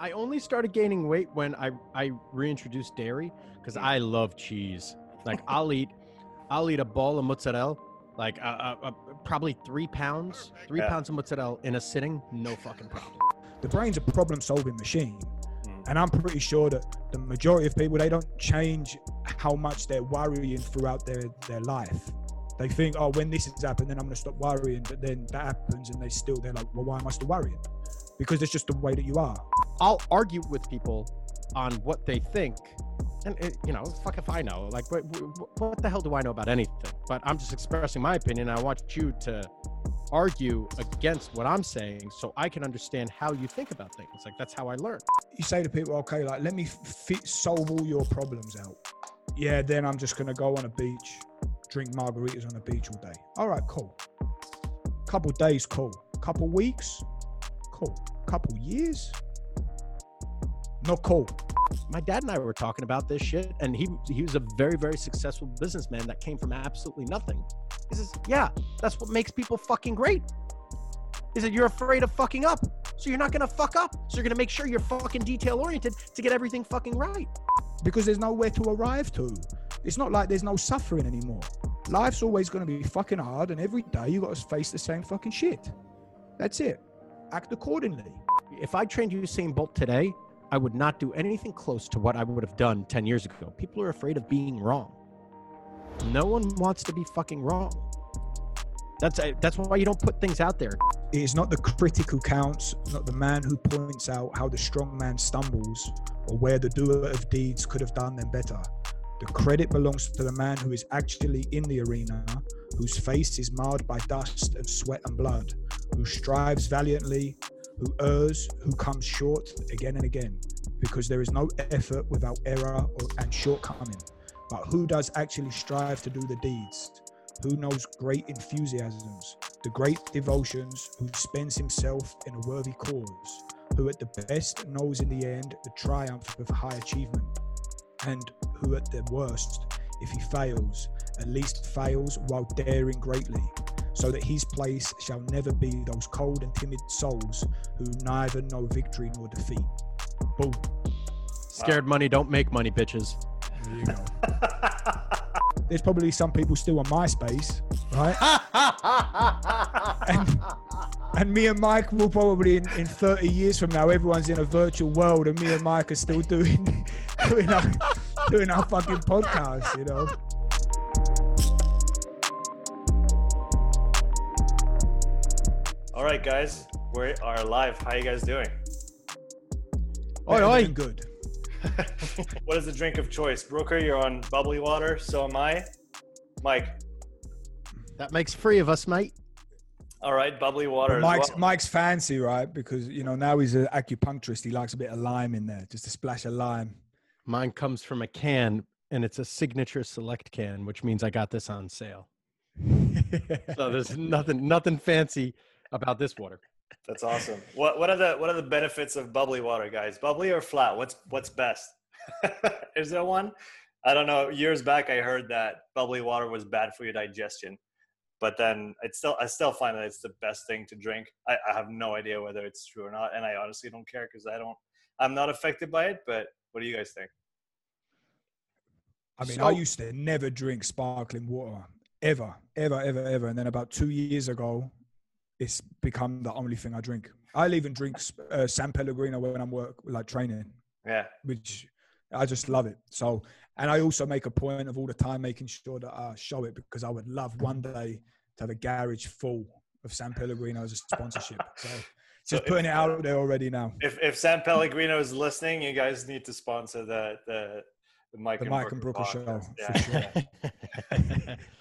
I only started gaining weight when I I reintroduced dairy because I love cheese. Like I'll eat, I'll eat a ball of mozzarella, like uh, uh, uh, probably three pounds, three Yeah. pounds of mozzarella in a sitting, no fucking problem. The brain's a problem-solving machine, Mm. and I'm pretty sure that the majority of people they don't change how much they're worrying throughout their their life. They think, oh, when this has happened, then I'm gonna stop worrying. But then that happens, and they still they're like, well, why am I still worrying? Because it's just the way that you are. I'll argue with people on what they think. And it, you know, fuck if I know. Like, what, what, what the hell do I know about anything? But I'm just expressing my opinion. I want you to argue against what I'm saying, so I can understand how you think about things. Like that's how I learn. you say to people, okay, like let me fit, solve all your problems out. Yeah, then I'm just gonna go on a beach, drink margaritas on the beach all day. All right, cool. Couple days, cool. Couple weeks, cool. Couple years, No, cool. my dad and I were talking about this shit, and he he was a very very successful businessman that came from absolutely nothing. He says, "Yeah, that's what makes people fucking great." He said, "You're afraid of fucking up, so you're not gonna fuck up. So you're gonna make sure you're fucking detail oriented to get everything fucking right." because there's nowhere to arrive to. It's not like there's no suffering anymore. Life's always to be fucking hard, and every day you got to face the same fucking shit. That's it. Act accordingly. If I trained Usain Bolt today, I would not do anything close to what I would have done 10 years ago. People are afraid of being wrong. No one wants to be fucking wrong. That's uh, that's why you don't put things out there. It is not the critic who counts, not the man who points out how the strong man stumbles or where the doer of deeds could have done them better. The credit belongs to the man who is actually in the arena, whose face is marred by dust and sweat and blood, who strives valiantly, who errs, who comes short again and again, because there is no effort without error or, and shortcoming. But who does actually strive to do the deeds? Who knows great enthusiasms, the great devotions, who spends himself in a worthy cause, who at the best knows in the end the triumph of high achievement, and who at the worst, if he fails, at least fails while daring greatly, so that his place shall never be those cold and timid souls who neither know victory nor defeat. Boom. Scared money don't make money, bitches. There you go. There's probably some people still on MySpace, right? and, and me and Mike will probably in, in 30 years from now, everyone's in a virtual world, and me and Mike are still doing doing our, doing our fucking podcast, you know. All right, guys, we are live. How you guys doing? Oi, Better oi. than good. what is the drink of choice? Brooker, you're on bubbly water. So am I. Mike. That makes three of us, mate. All right, bubbly water. But as Mike's well. Mike's fancy, right? Because you know now he's an acupuncturist. He likes a bit of lime in there, just a splash of lime. Mine comes from a can, and it's a signature select can, which means I got this on sale. So there's nothing nothing fancy about this water. That's awesome. What what are the what are the benefits of bubbly water, guys? Bubbly or flat? What's what's best? is there one? I don't know. Years back, I heard that bubbly water was bad for your digestion, but then it's still I still find that it's the best thing to drink. I, I have no idea whether it's true or not, and I honestly don't care because I don't. I'm not affected by it. But what do you guys think? I mean, So- I used to never drink sparkling water ever, ever, ever, ever. And then about two years ago, it's become the only thing I drink. I'll even drink uh, San Pellegrino when I'm work like training, Yeah, which I just love it. So, and I also make a point of all the time making sure that I show it because I would love one day to have a garage full of San Pellegrino as a sponsorship. So, So just putting if- it out there already now. if if San Pellegrino is listening, you guys need to sponsor the the the Mike The and Mike and Brooker Brooker show, podcast. for sure.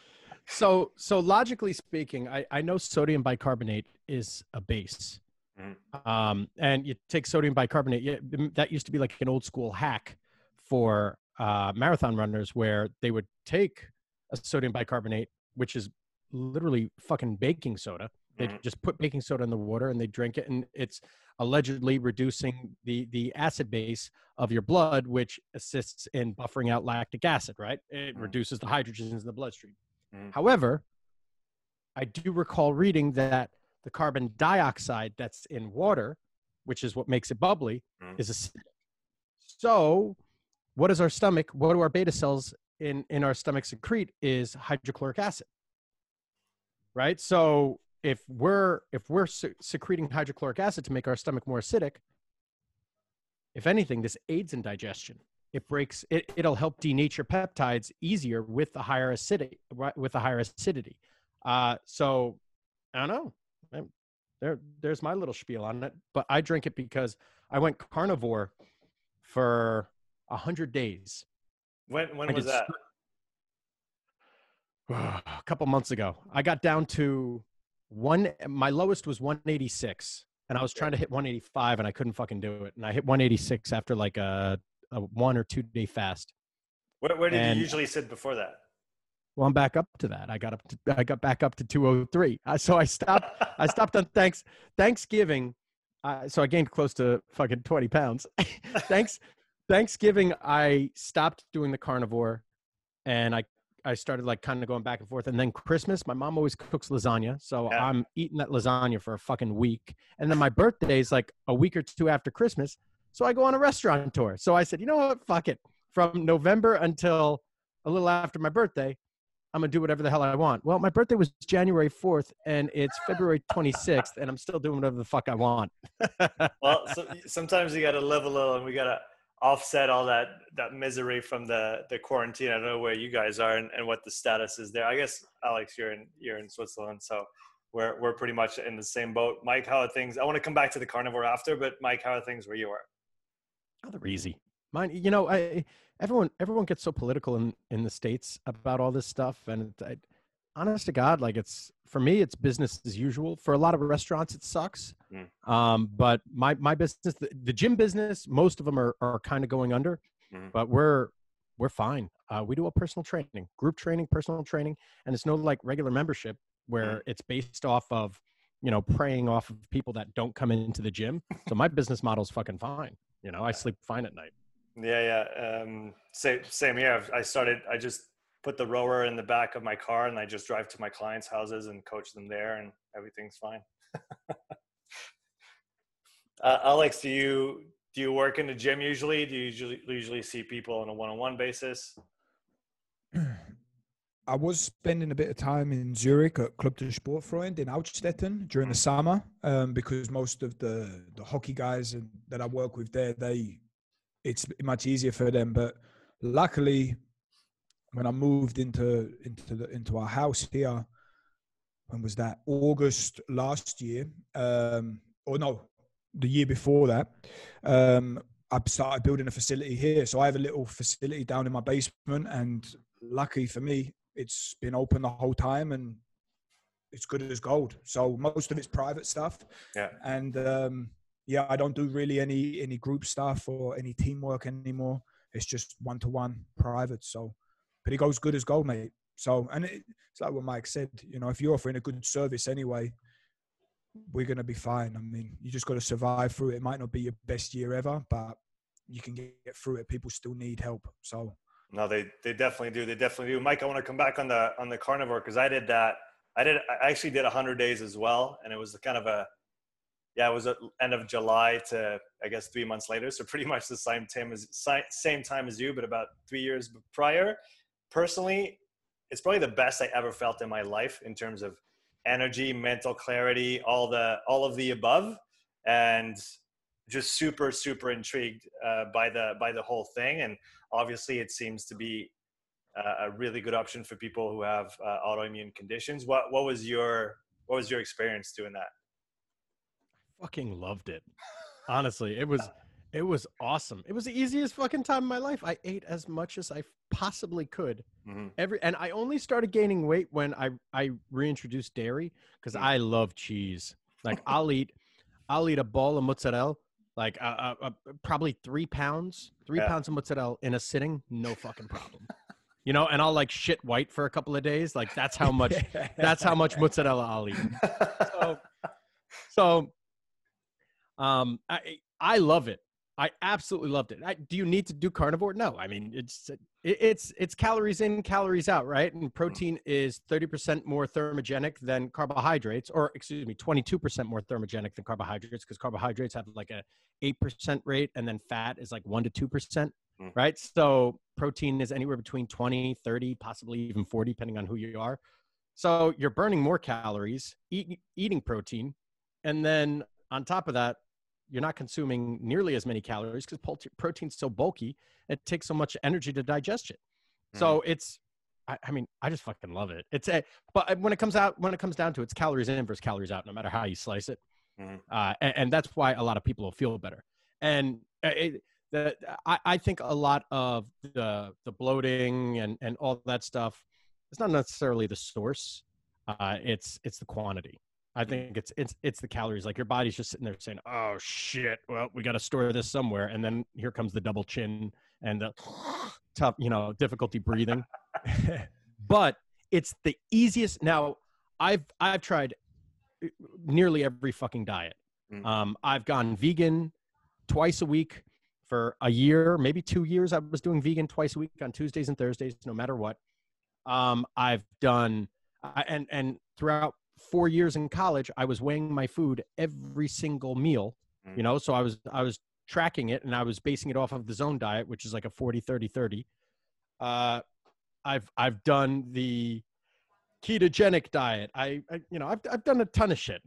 so so logically speaking, I, I know sodium bicarbonate is a base. Mhm. Um, and you take sodium bicarbonate, yeah, that used to be like an old school hack for uh, marathon runners where they would take a sodium bicarbonate, which is literally fucking baking soda. They Mhm. just put baking soda in the water and they drink it, and it's allegedly reducing the the acid base of your blood, which assists in buffering out lactic acid. Right? It Mhm. reduces the hydrogens in the bloodstream. Mhm. However, I do recall reading that the carbon dioxide that's in water which is what makes it bubbly, Mm. is acidic. So, what is our stomach? What do our beta cells in in our stomach secrete? Is hydrochloric acid. Right. So if we're if we're secreting hydrochloric acid to make our stomach more acidic, if anything, this aids in digestion. It breaks. It, it'll help denature peptides easier with the higher acidity. With the higher acidity. Uh, so I don't know. Um, There, there's my little spiel on it. But I drink it because I went carnivore for a hundred days. When when I was that? a couple months ago. I got down to one. My lowest was 186, and I was trying to hit 185, and I couldn't fucking do it. And I hit 186 after like a, a one or two day fast. Where, where did and- you usually sit before that? Well, I'm back up to that. I got up to I got back up to 203. Uh, so I stopped. I stopped on thanks Thanksgiving. Uh, so I gained close to fucking 20 pounds. Thanks Thanksgiving, I stopped doing the carnivore, and I I started like kind of going back and forth. And then Christmas, my mom always cooks lasagna, so Yeah. I'm eating that lasagna for a fucking week. And then my birthday is like a week or two after Christmas, so I go on a restaurant tour. So I said, you know what, fuck it. From November until a little after my birthday, I'm gonna do whatever the hell I want. Well, my birthday was January 4th, and it's February 26th, and I'm still doing whatever the fuck I want. well, so, sometimes you got to live a little, and we got to offset all that that misery from the the quarantine. I don't know where you guys are and, and what the status is there. I guess Alex, you're in you're in Switzerland, so we're we're pretty much in the same boat. Mike, how are things? I want to come back to the carnivore after, but Mike, how are things where you are? Oh, they're easy. Mine, you know, I everyone everyone gets so political in in the states about all this stuff, and I, honest to God, like it's for me, it's business as usual. For a lot of restaurants, it sucks. Mm. Um, but my my business, the, the gym business, most of them are are kind of going under, Mhm. but we're we're fine. Uh, we do a personal training, group training, personal training, and it's no like regular membership where it's based off of you know preying off of people that don't come into the gym. So my business model's fucking fine. You know, I sleep fine at night. Yeah, yeah. Um, same, same here. I've- I started. I just put the rower in the back of my car, and I just drive to my clients' houses and coach them there, and everything's fine. uh, Alex, do you do you work in the gym usually? Do you usually usually see people on a one-on-one basis? I was spending a bit of time in Zurich at Club de Sportfreund in Altstetten during the summer um, because most of the, the hockey guys and, that I work with there, they it's much easier for them. But luckily, when I moved into into the into our house here, when was that? August last year, um, or no, the year before that. Um, I started building a facility here, so I have a little facility down in my basement, and lucky for me, it's been open the whole time and it's good as gold. So most of it's private stuff. Yeah. And um, yeah, I don't do really any any group stuff or any teamwork anymore. It's just one to one private. So, but it goes good as gold, mate. So, and it, it's like what Mike said. You know, if you're offering a good service anyway, we're gonna be fine. I mean, you just got to survive through it. It might not be your best year ever, but you can get through it. People still need help. So No, they they definitely do. They definitely do. Mike, I want to come back on the on the carnivore because I did that. I did. I actually did hundred days as well, and it was kind of a yeah. It was end of July to I guess three months later. So pretty much the same time as same time as you, but about three years prior. Personally, it's probably the best I ever felt in my life in terms of energy, mental clarity, all the all of the above, and just super super intrigued uh, by the by the whole thing and obviously it seems to be a really good option for people who have uh, autoimmune conditions what what was your what was your experience doing that fucking loved it. Honestly, it was it was awesome. It was the easiest fucking time of my life. I ate as much as I possibly could. Mhm. Every and I only started gaining weight when I I reintroduced dairy because Mm. I love cheese. Like I'll eat I'll eat a ball of mozzarella, like uh, uh, uh, probably three pounds, three Yeah. pounds of mozzarella in a sitting, no fucking problem. You know, and I'll like shit white for a couple of days. Like that's how much that's how much mozzarella I'll eat. So, so um, I I love it. I absolutely loved it. I, do you need to do carnivore? No. I mean, it's it, it's it's calories in, calories out, right? And protein is 30% more thermogenic than carbohydrates, or excuse me, 22% more thermogenic than carbohydrates, because carbohydrates have like a 8% rate, and then fat is like one to two percent, Mm. right? So protein is anywhere between 20, 30, possibly even 40, depending on who you are. So you're burning more calories eat, eating protein, and then on top of that, you're not consuming nearly as many calories because protein's so bulky. It takes so much energy to digest it. So it's, I, I mean, I just fucking love it. It's a, but when it comes out, when it comes down to it, it's calories in versus calories out, no matter how you slice it. Mhm. Uh, and, and that's why a lot of people will feel better. And uh, it, the, I, I think a lot of the the bloating and and all that stuff, it's not necessarily the source. Uh, it's it's the quantity. I think it's it's it's the calories. Like your body's just sitting there saying, "Oh shit, well we got to store this somewhere," and then here comes the double chin and the tough, you know, difficulty breathing. but it's the easiest. Now, I've I've tried uh, nearly every fucking diet. Mm. Um, I've gone vegan twice a week for a year, maybe two years. I was doing vegan twice a week on Tuesdays and Thursdays, no matter what. Um, I've done, I- and and throughout four years in college, I was weighing my food every single meal. Mm. You know, so I was I was tracking it and I was basing it off of the zone diet, which is like a 40 30 30. Uh, I've I've done the ketogenic diet. I, I you know I've I've done a ton of shit.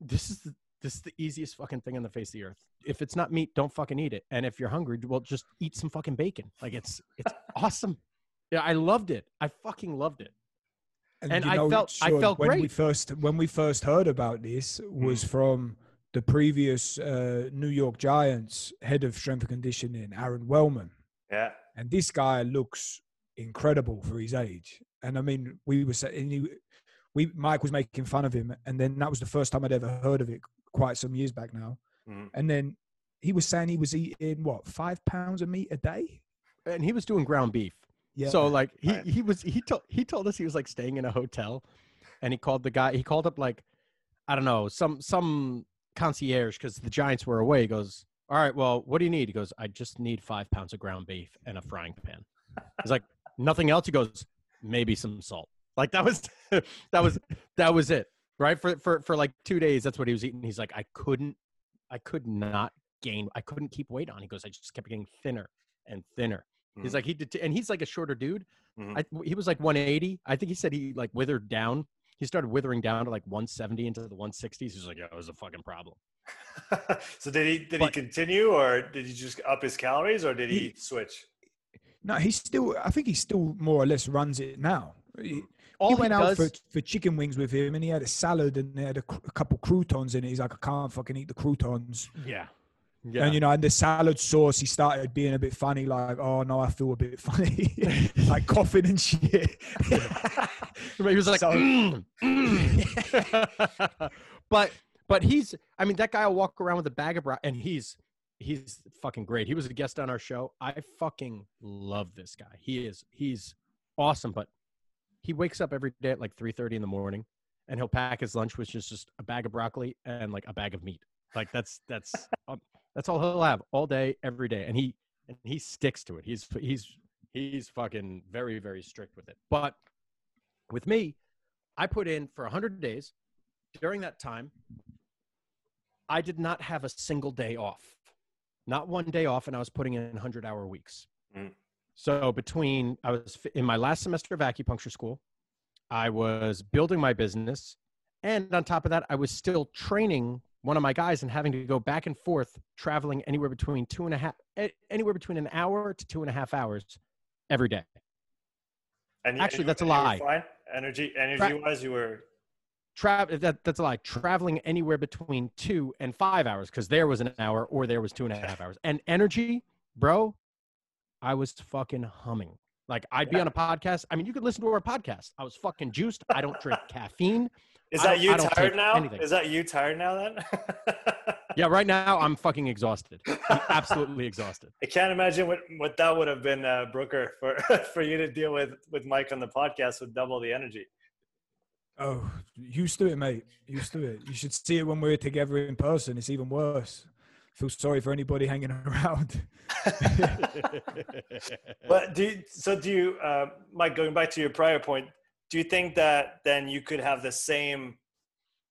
This is the, this is the easiest fucking thing on the face of the earth. If it's not meat, don't fucking eat it. And if you're hungry, well, just eat some fucking bacon. Like it's it's awesome. Yeah, I loved it. I fucking loved it. And I felt- I felt when we first when we first heard about this was from the previous uh, New York Giants head of strength and conditioning, Aaron Wellman, Yeah. and this guy looks incredible for his age. And I mean, we were saying he, we Mike was making fun of him, and then that was the first time I'd ever heard of it, quite some years back now. Mhm. And then he was saying he was eating what five pounds of meat a day. And he was doing ground beef. Yeah. So like he Right. he was he told he told us he was like staying in a hotel, and he called the guy. He called up like, I don't know some some concierge because the Giants were away. He goes, all right, well, what do you need? He goes, I just need five pounds of ground beef and a frying pan. He's like, nothing else. He goes, maybe some salt. Like that was that was that was it. Right for for for like two days. That's what he was eating. He's like, I couldn't, I could not gain. I couldn't keep weight on. He goes, I just kept getting thinner and thinner. He's Mhm. like he did, and he's like a shorter dude. Mhm. I, he was like 180. I think he said he like withered down. He started withering down to like 170 into the 160s. He's like, yeah, it was a fucking problem. so did he did he continue or did he just up his calories or did he, He- switch? no, he's still. I think he still more or less runs it now. He, All he he went out for, for chicken wings with him, and he had a salad and they had a, cr- a couple croutons in it. He's like, I can't fucking eat the croutons. yeah, yeah. And you know, and the salad sauce, he started being a bit funny, like, oh no, I feel a bit funny, like coughing and shit. he was like, So- "Mm, mm." but but he's. I mean, that guy will walk around with a bag of bra, and he's he's fucking great. He was a guest on our show. I fucking love this guy. He is he's awesome. But he wakes up every day at like 3:30 in the morning, and he'll pack his lunch with just just a bag of broccoli and like a bag of meat. Like that's that's um, that's all he'll have all day, every day, and he and he sticks to it. He's he's he's fucking very very strict with it. But with me, I put in for 100 days. During that time, I did not have a single day off. Not one day off, and I was putting in 100 hour weeks. Mm. So between I was in my last semester of acupuncture school, I was building my business, and on top of that, I was still training one of my guys and having to go back and forth, traveling anywhere between two and a half, anywhere between an hour to two and a half hours every day. And Actually, and you- that's a lie. Fine. Energy energy wise, you were Travel that that's a lie. Traveling anywhere between two and five hours because there was an hour or there was two and a half hours. And energy, bro, I was fucking humming. Like I'd be Yeah. on a podcast. I mean, you could listen to our podcast. I was fucking juiced. I don't drink caffeine. Is that you tired now? anything. Is that you tired now then? Yeah, right now I'm fucking exhausted. Absolutely exhausted. I can't imagine what, what that would have been, uh, Brooker, for for you to deal with with Mike on the podcast with double the energy. oh, used to it, mate. Used to it. You should see it when we're together in person. It's even worse. feel sorry for anybody hanging around. but do you, so do you, uh, Mike? Going back to your prior point, do you think that then you could have the same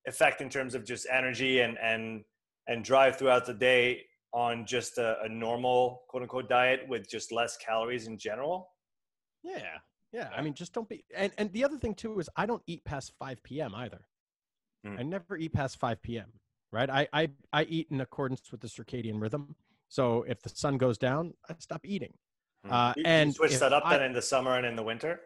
effect in terms of just energy and and and drive throughout the day on just a, a normal quote unquote diet with just less calories in general? Yeah, yeah. I mean, just don't be. And and the other thing too is I don't eat past five p.m. either. Mm. I never eat past five p.m. Right? I I I eat in accordance with the circadian rhythm. So if the sun goes down, I stop eating. Mm. Uh, You- you and switch that up I- then in the summer and in the winter.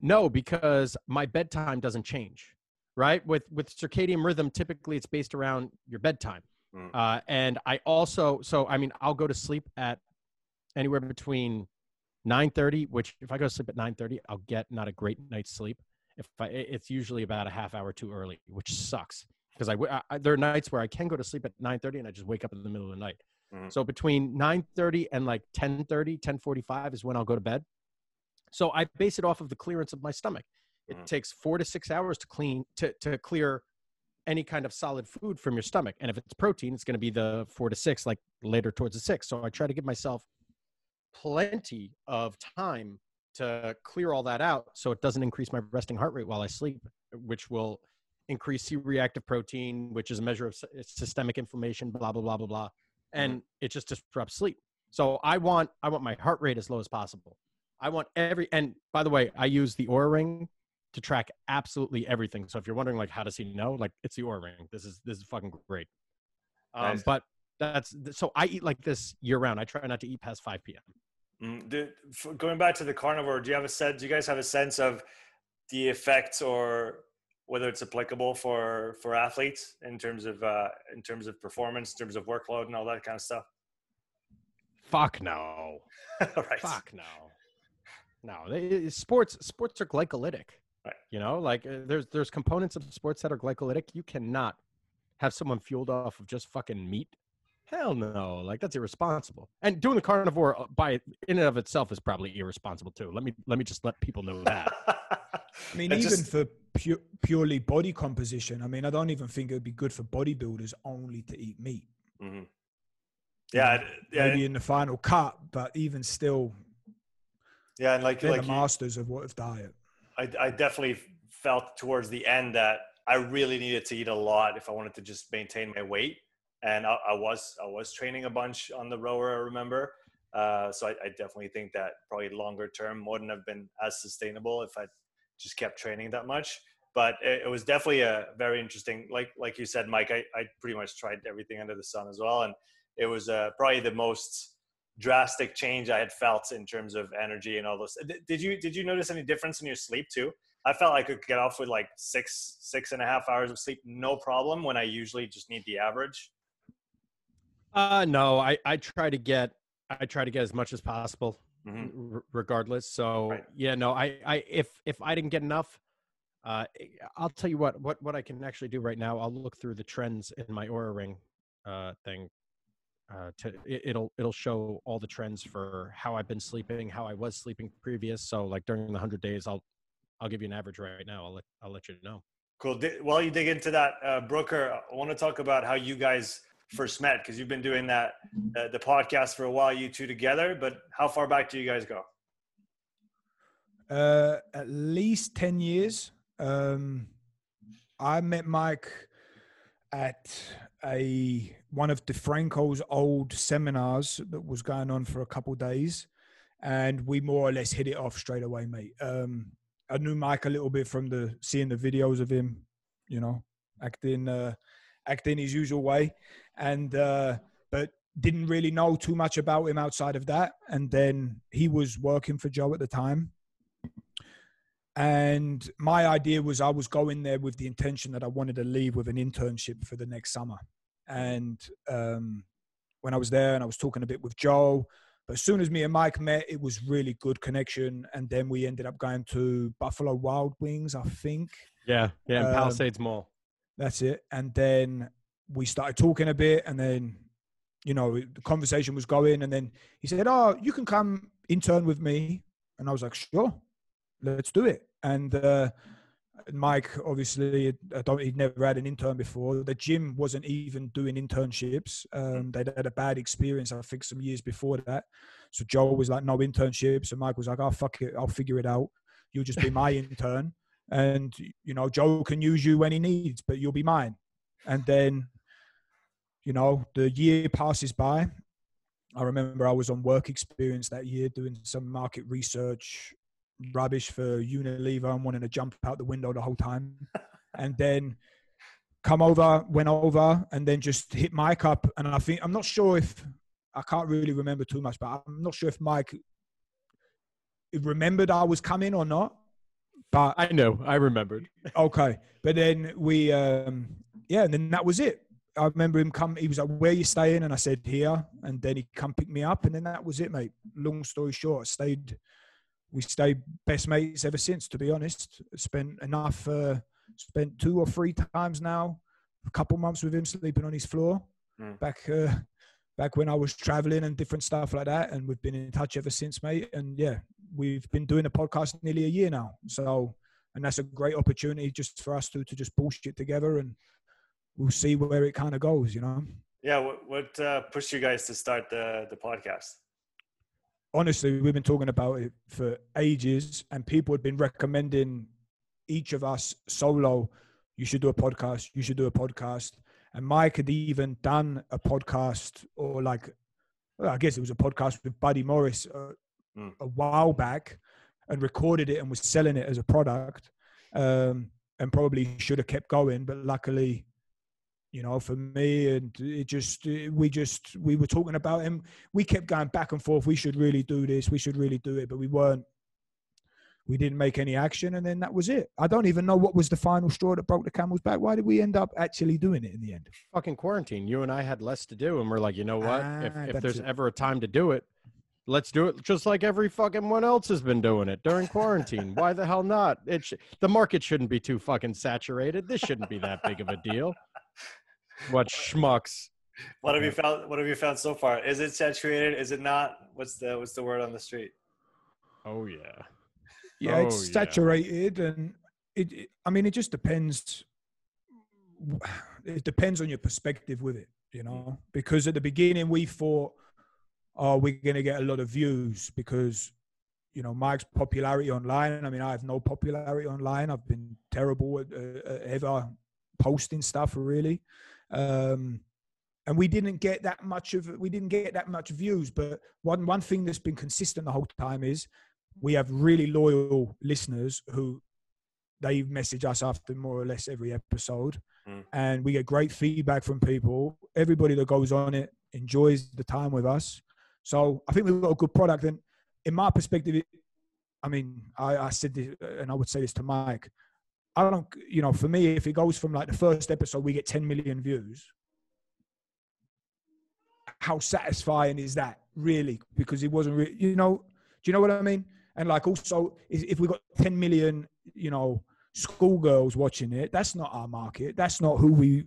No, because my bedtime doesn't change. Right? With with circadian rhythm, typically it's based around your bedtime. Mm. Uh, and I also, so I mean, I'll go to sleep at anywhere between 9:30, which if I go to sleep at 9:30, I'll get not a great night's sleep. If I, it's usually about a half hour too early, which sucks because I there are nights where I can go to sleep at 9:30 and I just wake up in the middle of the night. Mhm. So between 9:30 and like 10:30, 10:45 is when I'll go to bed. So I base it off of the clearance of my stomach. It Mhm. takes four to six hours to clean to to clear any kind of solid food from your stomach. And if it's protein, it's going to be the four to six, like later towards the six. So I try to give myself plenty of time to clear all that out so it doesn't increase my resting heart rate while I sleep, which will increase C reactive protein, which is a measure of sy- systemic inflammation, blah, blah, blah, blah, blah. And it just disrupts sleep. So I want I want my heart rate as low as possible. I want every and by the way, I use the Oura ring to track absolutely everything. So if you're wondering like how does he know, like it's the Oura ring. This is this is fucking great. Um, Nice. But that's so I eat like this year round. I try not to eat past 5 p.m. Mm, do, going back to the carnivore, do you have a sense? Do you guys have a sense of the effects or whether it's applicable for for athletes in terms of uh, in terms of performance, in terms of workload, and all that kind of stuff? Fuck no. right. Fuck no. No, they, sports sports are glycolytic. Right. You know, like uh, there's there's components of sports that are glycolytic. You cannot have someone fueled off of just fucking meat. Hell no, like that's irresponsible. And doing the carnivore uh, by in and of itself is probably irresponsible too. Let me let me just let people know that. I mean, It's even just- for pu- purely body composition, I mean, I don't even think it would be good for bodybuilders only to eat meat. Mhm. Yeah, it- yeah, Maybe in the final cut, but even still, yeah, and like they're like the you- masters of what of diet. I, I definitely felt towards the end that I really needed to eat a lot if I wanted to just maintain my weight. And I, I was I was training a bunch on the rower. I remember, uh, so I, I definitely think that probably longer term wouldn't have been as sustainable if I just kept training that much. But it, it was definitely a very interesting, like like you said, Mike. I, I pretty much tried everything under the sun as well, and it was uh, probably the most drastic change I had felt in terms of energy and all those. Did- you did you notice any difference in your sleep too? I felt I could get off with like six six and a half hours of sleep, no problem. When I usually just need the average. Uh no, I I try to get I try to get as much as possible Mhm. r- regardless. So Right. yeah, no, I I if if I didn't get enough uh I'll tell you what what what I can actually do right now. I'll look through the trends in my Oura ring uh thing uh to it, it'll it'll show all the trends for how I've been sleeping, how I was sleeping previous. So like during the 100 days I'll I'll give you an average right now. I'll let I'll let you know. Cool. Di- While you dig into that, uh, Brooker, I want to talk about how you guys first met because you've been doing that uh, the podcast for a while, you two together. But how far back do you guys go? Uh, at least 10 years. Um, I met Mike at a one of DeFranco's old seminars that was going on for a couple days, and we more or less hit it off straight away, mate. Um, I knew Mike a little bit from the seeing the videos of him, you know, acting uh, acting his usual way, and uh, but didn't really know too much about him outside of that. And then he was working for Joe at the time. And my idea was I was going there with the intention that I wanted to leave with an internship for the next summer. And um, when I was there and I was talking a bit with Joe, but as soon as me and Mike met, it was really good connection. And then we ended up going to Buffalo Wild Wings, I think. Yeah, yeah, Um, Palisades Mall. That's it. And then we started talking a bit, and then, you know, the conversation was going. And then he said, "Oh, you can come intern with me," and I was like, "Sure, let's do it." And uh, Mike, obviously, I don't, he'd never had an intern before. The gym wasn't even doing internships. Um, they'd had a bad experience, I think, some years before that. So Joe was like, no internships. And Mike was like, oh, fuck it. I'll figure it out. You'll just be my intern. And, you know, Joe can use you when he needs, but you'll be mine. And then, you know, the year passes by. I remember I was on work experience that year doing some market research rubbish for Unilever and wanting to jump out the window the whole time. and then come over, went over, and then just hit Mike up. And I think I'm not sure if I can't really remember too much, but I'm not sure if Mike remembered I was coming or not. But I know, I remembered. okay, but then we, um, yeah, and then that was it. I remember him come. He was like, "Where you staying?" And I said, "Here." And then he come pick me up, and then that was it, mate. Long story short, I stayed we stayed best mates ever since. To be honest, spent enough. Uh, spent two or three times now. A couple months with him sleeping on his floor. Mm. Back uh, back when I was traveling and different stuff like that, and we've been in touch ever since, mate. And yeah, we've been doing a podcast nearly a year now. So, and that's a great opportunity just for us to to just bullshit together, and we'll see where it kind of goes. You know. Yeah. What what uh, pushed you guys to start the the podcast? Honestly, we've been talking about it for ages, and people had been recommending each of us solo. You should do a podcast. You should do a podcast. And Mike had even done a podcast, or like, well, I guess it was a podcast with Buddy Morris uh, mm. a while back, and recorded it and was selling it as a product. Um, and probably should have kept going, but luckily you know, for me, and it just we just we were talking about him. We kept going back and forth. We should really do this. We should really do it, but we weren't. We didn't make any action, and then that was it. I don't even know what was the final straw that broke the camel's back. Why did we end up actually doing it in the end? Fucking quarantine. You and I had less to do, and we're like, you know what? Ah, if if there's it. ever a time to do it, let's do it just like every fucking one else has been doing it during quarantine. Why the hell not? It sh- the market shouldn't be too fucking saturated. This shouldn't be that big of a deal. What schmucks? What have you found? What have you found so far? Is it saturated? Is it not? What's the What's the word on the street? Oh yeah, yeah, oh, it's saturated, yeah. and it, it. I mean, it just depends. It depends on your perspective with it, you know. Because at the beginning we thought, "Oh, we're going to get a lot of views," because you know Mike's popularity online. I mean, I have no popularity online. I've been terrible at uh, ever posting stuff really um, and we didn't get that much of we didn't get that much views but one one thing that's been consistent the whole time is we have really loyal listeners who they message us after more or less every episode. Mm. and we get great feedback from people. Everybody that goes on it enjoys the time with us. So i think we've got a good product. And in my perspective it, i mean I, I said this and i would say this to mike I don't, you know, for me, if it goes from like the first episode, we get 10 million views. How satisfying is that, really? Because it wasn't, really, you know, do you know what I mean? And like also, if we got 10 million, you know, schoolgirls watching it, that's not our market. That's not who we,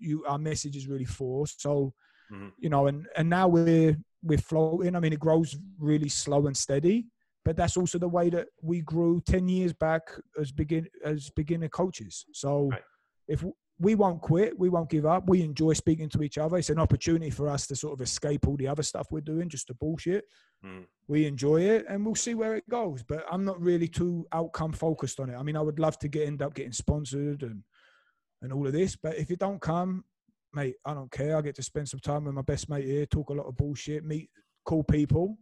you, our message is really for. So, mm-hmm. you know, and and now we're we're floating. I mean, it grows really slow and steady but that's also the way that we grew 10 years back as begin as beginner coaches. So right. if we won't quit we won't give up. We enjoy speaking to each other. It's an opportunity for us to sort of escape all the other stuff we're doing just to bullshit. Mm. we enjoy it and we'll see where it goes but i'm not really too outcome focused on it. I mean i would love to get end up getting sponsored and and all of this but if it don't come mate i don't care. I get to spend some time with my best mate here talk a lot of bullshit meet cool people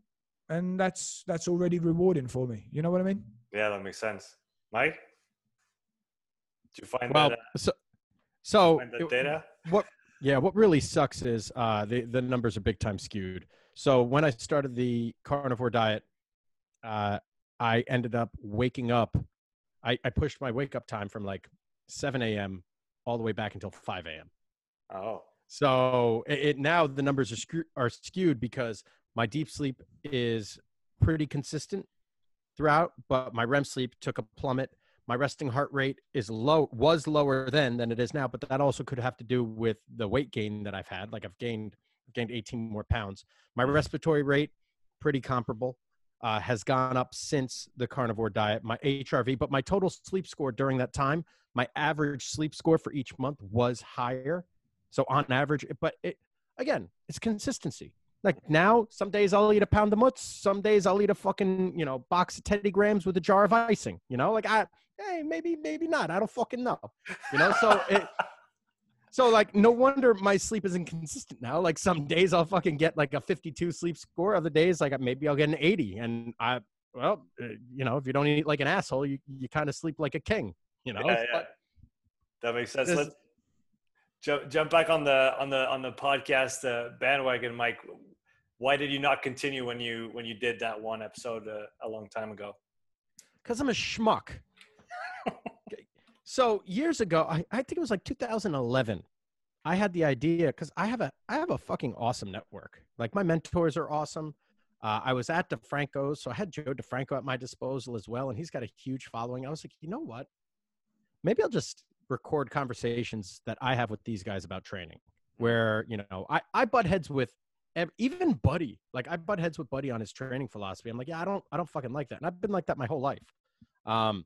and that's that's already rewarding for me. You know what I mean? Yeah, that makes sense. Mike, did you find well, that? Uh, so so the data. What? Yeah, what really sucks is uh, the the numbers are big time skewed. So when I started the carnivore diet, uh, I ended up waking up. I, I pushed my wake up time from like 7 a.m. all the way back until 5 a.m. Oh. So it, it now the numbers are, are skewed because my deep sleep is pretty consistent throughout, but my REM sleep took a plummet. My resting heart rate is low, was lower then than it is now, but that also could have to do with the weight gain that I've had. Like I've gained gained 18 more pounds. My respiratory rate pretty comparable. uh, has gone up since the carnivore diet, my HRV, but my total sleep score during that time, my average sleep score for each month was higher. So on average, but it, again, it's consistency. Like now, some days I'll eat a pound of mutts. Some days I'll eat a fucking, you know, box of Teddy Grahams with a jar of icing. You know, like I, hey, maybe, maybe not. I don't fucking know. You know, so it, so like no wonder my sleep is inconsistent now. Like some days I'll fucking get like a 52 sleep score. Other days like maybe I'll get an 80. And I, well, uh, you know, if you don't eat like an asshole, you you kind of sleep like a king. You know, Yeah, yeah. That makes sense. This- Let's jump jump back on the on the on the podcast uh, bandwagon, Mike. Why did you not continue when you when you did that one episode uh, a long time ago? because I'm a schmuck. So years ago, I, I think it was like 2011. I had the idea because I have a I have a fucking awesome network. Like my mentors are awesome. Uh, I was at DeFranco's, so I had Joe DeFranco at my disposal as well, and he's got a huge following. I was like, you know what? Maybe I'll just record conversations that I have with these guys about training. Where you know, I I butt heads with even Buddy. Like I butt heads with Buddy on his training philosophy. I'm like, yeah, I don't I don't fucking like that, and I've been like that my whole life. Um,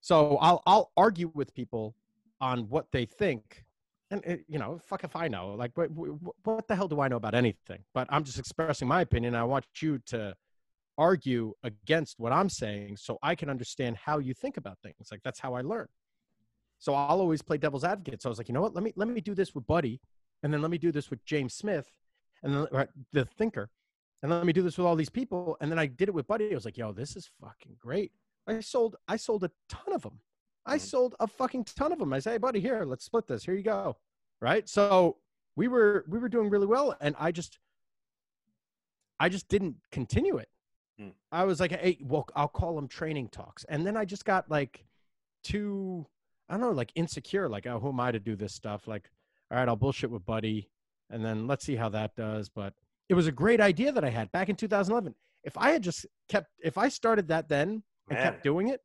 so I'll I'll argue with people on what they think, and it, you know, fuck if I know. Like, what, what what the hell do I know about anything? But I'm just expressing my opinion. I want you to argue against what I'm saying, so I can understand how you think about things. Like that's how I learn. So I'll always play devil's advocate. So I was like, you know what? Let me let me do this with Buddy, and then let me do this with James Smith, and then the thinker, and let me do this with all these people. And then I did it with Buddy. I was like, yo, this is fucking great. I sold I sold a ton of them. I Mhm. sold a fucking ton of them. I say, hey, buddy, here, let's split this. Here you go. Right. So we were we were doing really well, and I just I just didn't continue it. Hmm. I was like, hey, well, I'll call them training talks, and then I just got like too I don't know, like insecure. Like, oh, who am I to do this stuff? Like, all right, I'll bullshit with Buddy, and then let's see how that does. But it was a great idea that I had back in 2011. If I had just kept, if I started that then and Man. kept doing it,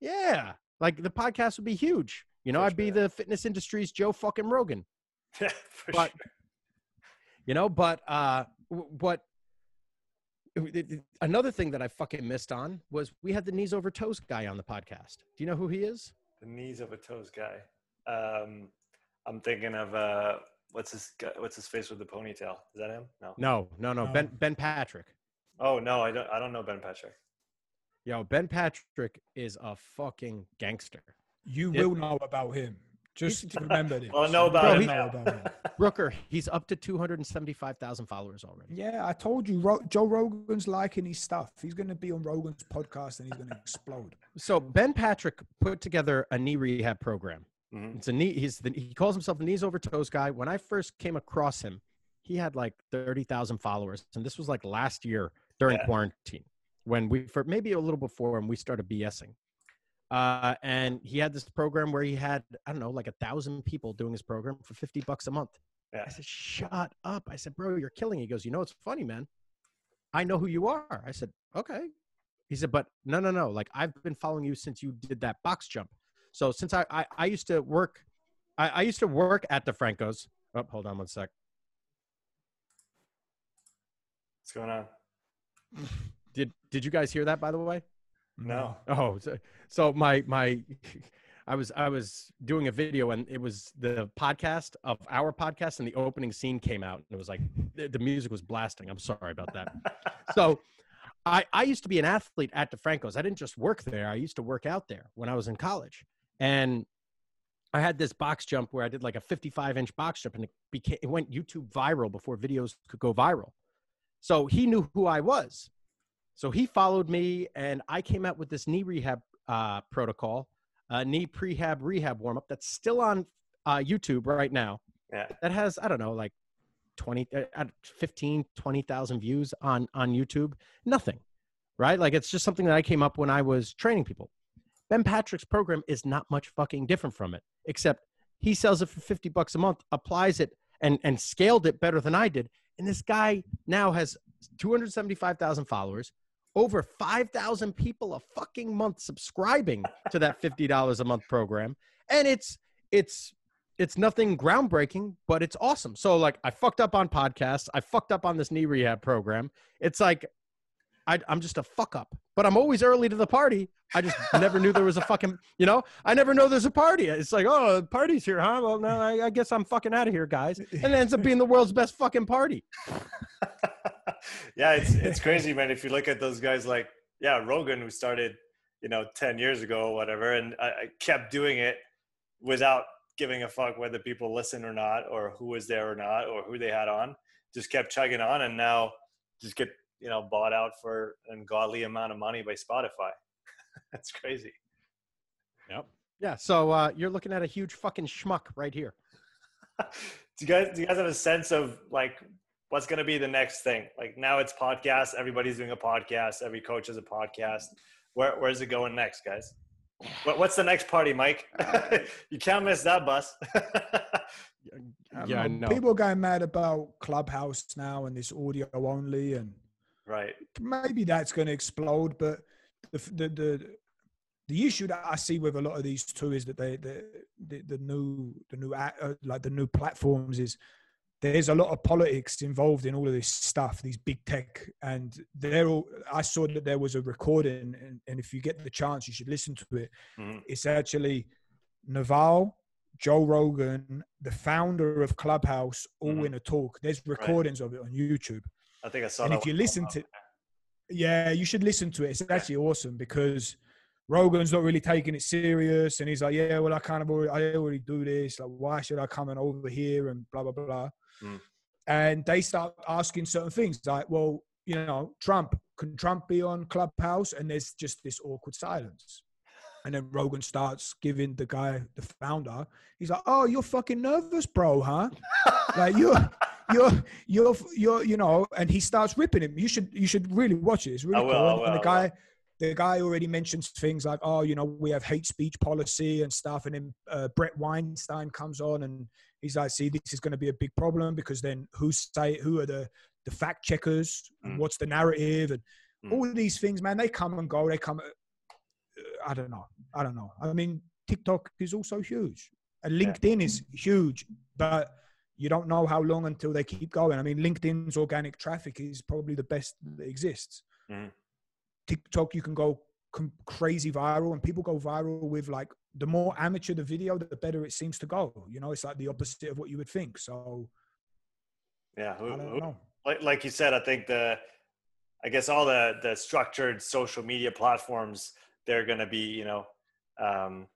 yeah, like the podcast would be huge. You know, For I'd be the fitness industry's Joe fucking Rogan. For But sure. you know, but uh, what? Another thing that I fucking missed on was we had the knees over toes guy on the podcast. Do you know who he is? the knees over toes guy. Um, I'm thinking of uh, what's his what's his face with the ponytail? Is that him? No. No, no, no. No. Ben Ben Patrick. Oh no, I don't. I don't know Ben Patrick. Yo, Ben Patrick is a fucking gangster. You Yeah. will know about him. Just remember this. Well, I know about Bro, him he- now. know about him. Brooker, he's up to 275,000 followers already. Yeah, I told you, Ro- Joe Rogan's liking his stuff. He's going to be on Rogan's podcast and he's going to explode. So Ben Patrick put together a knee rehab program. Mhm. It's a knee. He's the, he calls himself the knees over toes guy. When I first came across him, he had like 30,000 followers. And this was like last year during Yeah. quarantine when we, for maybe a little before, and we started BSing. Uh, and he had this program where he had, I don't know, like a thousand people doing his program for 50 bucks a month. Yeah. I said, shut up. I said, bro, you're killing. it." He goes, you know, it's funny, man. I know who you are. I said, okay. He said, but no, no, no. Like I've been following you since you did that box jump. So since I, I, I used to work, I, I used to work at DeFranco's. Oh, hold on one sec. What's going on? Did, did you guys hear that by the way? No. Oh, so, so my my I was I was doing a video and it was the podcast of our podcast and the opening scene came out and it was like the, the music was blasting. I'm sorry about that. so I I used to be an athlete at DeFranco's. I didn't just work there. I used to work out there when I was in college. And I had this box jump where I did like a 55 inch box jump and it became it went YouTube viral before videos could go viral. So he knew who I was. So he followed me, and I came out with this knee rehab uh, protocol, uh, knee prehab rehab warm up that's still on uh, YouTube right now. Yeah. That has, I don't know, like 20, uh, uh, 15, 20,000 views on, on YouTube. Nothing, right? Like it's just something that I came up when I was training people. Ben Patrick's program is not much fucking different from it, except he sells it for 50 bucks a month, applies it and, and scaled it better than I did. And this guy now has 275,000 followers, over 5,000 people a fucking month subscribing to that $50 a month program. And it's, it's, it's nothing groundbreaking, but it's awesome. So like I fucked up on podcasts. I fucked up on this knee rehab program. It's like I, I'm just a fuck up, but I'm always early to the party. I just never knew there was a fucking, you know, I never know there's a party. It's like, oh, party's here, huh? Well, no, I, I guess I'm fucking out of here, guys. And it ends up being the world's best fucking party. yeah, it's it's crazy, man. If you look at those guys like yeah, Rogan, who started you know 10 years ago or whatever, and I, I kept doing it without giving a fuck whether people listen or not, or who was there or not, or who they had on. Just kept chugging on, and now just get you know bought out for an ungodly amount of money by Spotify. That's crazy. Yep. Yeah. So uh, you're looking at a huge fucking schmuck right here. do you guys do you guys have a sense of like what's going to be the next thing? Like now it's podcast. Everybody's doing a podcast. Every coach has a podcast. Where, where's it going next, guys? What, what's the next party, Mike? you can't miss that bus. yeah, I know. People are going mad about Clubhouse now and this audio only, and right. Maybe that's going to explode, but the the the the issue that I see with a lot of these two is that they the the, the new the new uh, like the new platforms is there's a lot of politics involved in all of this stuff, these big tech, and they're all. I saw that there was a recording, and, and if you get the chance, you should listen to it. Mm-hmm. It's actually Naval, Joe Rogan, the founder of Clubhouse, all mm-hmm. in a talk. There's recordings right. of it on YouTube. I think I saw. And if you listen to, yeah, you should listen to it. It's actually awesome because Rogan's not really taking it serious, and he's like, "Yeah, well, I kind of already, I already do this. Like, why should I come in over here and blah blah blah." Mm. And they start asking certain things like, "Well, you know, Trump can Trump be on Clubhouse?" And there's just this awkward silence. And then Rogan starts giving the guy, the founder, he's like, "Oh, you're fucking nervous, bro, huh? like you're." You're, you're, you're, you know, and he starts ripping him. You should, you should really watch it. It's really will, cool. and the guy, the guy already mentions things like, oh, you know, we have hate speech policy and stuff. And then uh, Bret Weinstein comes on and he's like, see, this is going to be a big problem because then who's say who are the the fact checkers? Mm. What's the narrative? And mm. all these things, man, they come and go. They come. I don't know. I don't know. I mean, TikTok is also huge, and LinkedIn yeah. is huge, but you don't know how long until they keep going. I mean, LinkedIn's organic traffic is probably the best that exists. Mm. TikTok, you can go crazy viral, and people go viral with like the more amateur the video, the better it seems to go. You know, it's like the opposite of what you would think. So, yeah, like like you said, I think the, I guess all the the structured social media platforms, they're going to be, you know, um,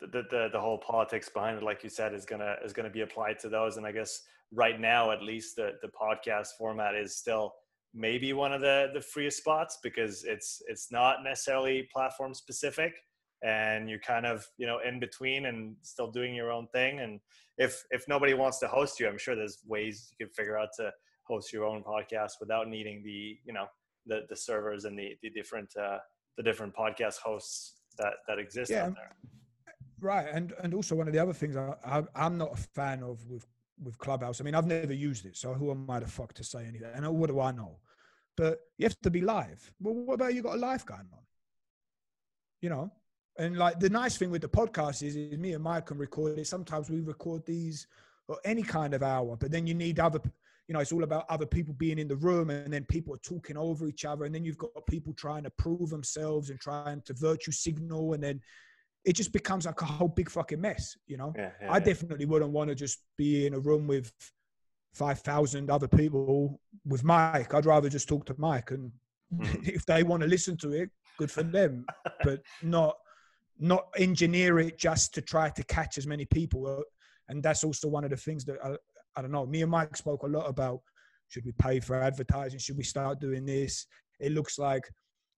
the, the the whole politics behind it, like you said, is gonna is gonna be applied to those. And I guess right now, at least, the the podcast format is still maybe one of the the freest spots because it's it's not necessarily platform specific and you're kind of you know in between and still doing your own thing and if if nobody wants to host you i'm sure there's ways you can figure out to host your own podcast without needing the you know the the servers and the the different uh the different podcast hosts that that exist yeah. out there right and and also one of the other things I, I i'm not a fan of with with Clubhouse. I mean, I've never used it, so who am I the fuck to say anything? And what do I know? But you have to be live. Well, what about you got a live going on? You know, and like the nice thing with the podcast is, is me and Mike can record it. Sometimes we record these or any kind of hour, but then you need other. You know, it's all about other people being in the room, and then people are talking over each other, and then you've got people trying to prove themselves and trying to virtue signal, and then it just becomes like a whole big fucking mess, you know. Yeah, yeah, I definitely wouldn't want to just be in a room with five thousand other people with Mike. I'd rather just talk to Mike, and mm. if they want to listen to it, good for them. but not not engineer it just to try to catch as many people. And that's also one of the things that I, I don't know. Me and Mike spoke a lot about: should we pay for advertising? Should we start doing this? It looks like